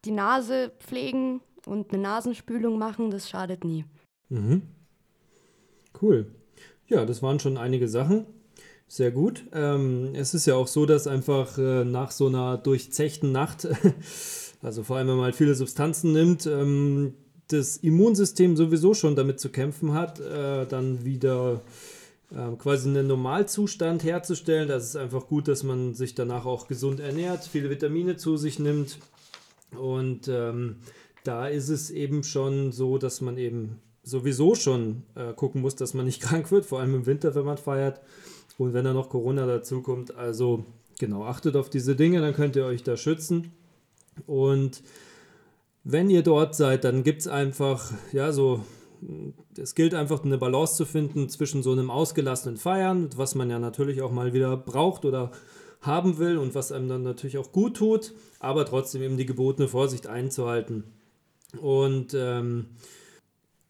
die Nase pflegen und eine Nasenspülung machen, das schadet nie.
Mhm. Cool. Ja, das waren schon einige Sachen. Sehr gut. Ähm, es ist ja auch so, dass einfach äh, nach so einer durchzechten Nacht, also vor allem wenn man halt viele Substanzen nimmt, ähm, das Immunsystem sowieso schon damit zu kämpfen hat, äh, dann wieder äh, quasi einen Normalzustand herzustellen. Das ist einfach gut, dass man sich danach auch gesund ernährt, viele Vitamine zu sich nimmt. Und ähm, da ist es eben schon so, dass man eben sowieso schon äh, gucken muss, dass man nicht krank wird, vor allem im Winter, wenn man feiert. Und wenn da noch Corona dazukommt, also genau, achtet auf diese Dinge, dann könnt ihr euch da schützen. Und wenn ihr dort seid, dann gibt es einfach, ja, so, es gilt einfach eine Balance zu finden zwischen so einem ausgelassenen Feiern, was man ja natürlich auch mal wieder braucht oder haben will und was einem dann natürlich auch gut tut, aber trotzdem eben die gebotene Vorsicht einzuhalten. Und ähm,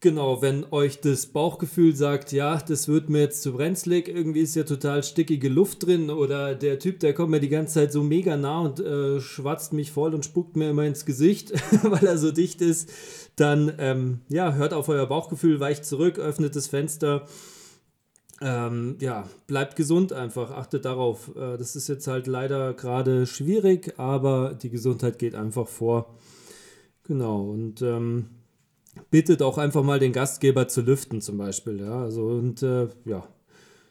Genau, wenn euch das Bauchgefühl sagt, ja, das wird mir jetzt zu brenzlig, irgendwie ist ja total stickige Luft drin oder der Typ, der kommt mir die ganze Zeit so mega nah und äh, schwatzt mich voll und spuckt mir immer ins Gesicht, weil er so dicht ist, dann ähm, ja, hört auf euer Bauchgefühl, weicht zurück, öffnet das Fenster. Ähm, ja, bleibt gesund einfach, achtet darauf. Äh, das ist jetzt halt leider gerade schwierig, aber die Gesundheit geht einfach vor. Genau, und ähm, bittet auch einfach mal den Gastgeber zu lüften zum Beispiel. Ja, also und äh, ja,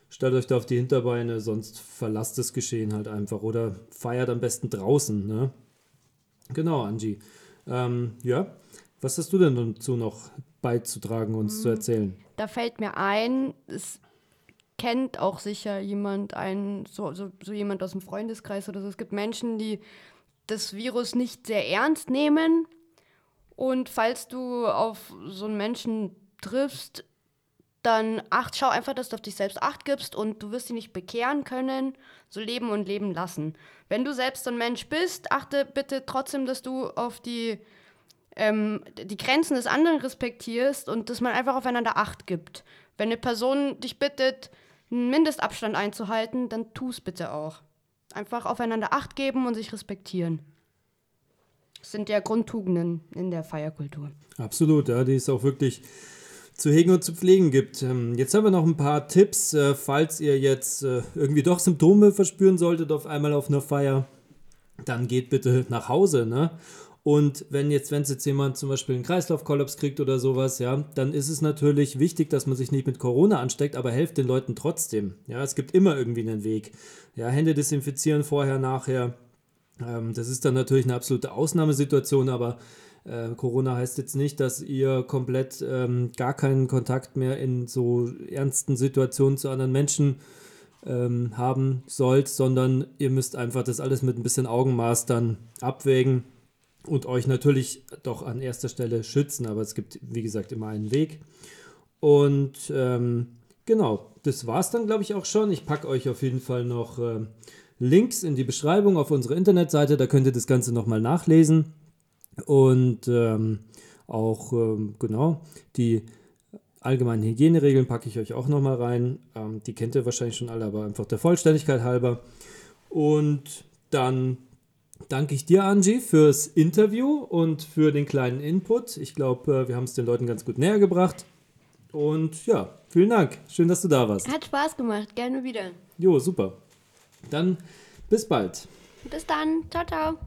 stellt euch da auf die Hinterbeine, sonst verlasst das Geschehen halt einfach oder feiert am besten draußen. Ne? Genau, Angie. Ähm, ja, was hast du denn dazu noch beizutragen, uns mhm. zu erzählen?
Da fällt mir ein, es kennt auch sicher jemand, einen, so, so, so jemand aus dem Freundeskreis oder so. Es gibt Menschen, die das Virus nicht sehr ernst nehmen und falls du auf so einen Menschen triffst, dann acht, schau einfach, dass du auf dich selbst acht gibst und du wirst dich nicht bekehren können, so leben und leben lassen. Wenn du selbst so ein Mensch bist, achte bitte trotzdem, dass du auf die, ähm, die Grenzen des anderen respektierst und dass man einfach aufeinander acht gibt. Wenn eine Person dich bittet, einen Mindestabstand einzuhalten, dann tu es bitte auch. Einfach aufeinander acht geben und sich respektieren. Sind ja Grundtugenden in der Feierkultur.
Absolut, ja, die es auch wirklich zu hegen und zu pflegen gibt. Ähm, jetzt haben wir noch ein paar Tipps, äh, falls ihr jetzt äh, irgendwie doch Symptome verspüren solltet auf einmal auf einer Feier, dann geht bitte nach Hause, ne? Und wenn jetzt, wenn jetzt jemand zum Beispiel einen Kreislaufkollaps kriegt oder sowas, ja, dann ist es natürlich wichtig, dass man sich nicht mit Corona ansteckt, aber helft den Leuten trotzdem. Ja, es gibt immer irgendwie einen Weg. Ja, Hände desinfizieren vorher, nachher ähm, das ist dann natürlich eine absolute Ausnahmesituation, aber äh, Corona heißt jetzt nicht, dass ihr komplett ähm, gar keinen Kontakt mehr in so ernsten Situationen zu anderen Menschen ähm, haben sollt, sondern ihr müsst einfach das alles mit ein bisschen Augenmaß dann abwägen und euch natürlich doch an erster Stelle schützen. Aber es gibt, wie gesagt, immer einen Weg. Und ähm, genau, das war es dann, glaube ich, auch schon. Ich packe euch auf jeden Fall noch äh, Links in die Beschreibung auf unserer Internetseite, da könnt ihr das Ganze nochmal nachlesen. Und ähm, auch, ähm, genau, die allgemeinen Hygieneregeln packe ich euch auch nochmal rein. Ähm, die kennt ihr wahrscheinlich schon alle, aber einfach der Vollständigkeit halber. Und dann danke ich dir, Angie, fürs Interview und für den kleinen Input. Ich glaube, äh, wir haben es den Leuten ganz gut näher gebracht. Und ja, vielen Dank. Schön, dass du da warst.
Hat Spaß gemacht. Gerne wieder.
Jo, super. Dann bis bald.
Bis dann. Ciao, ciao.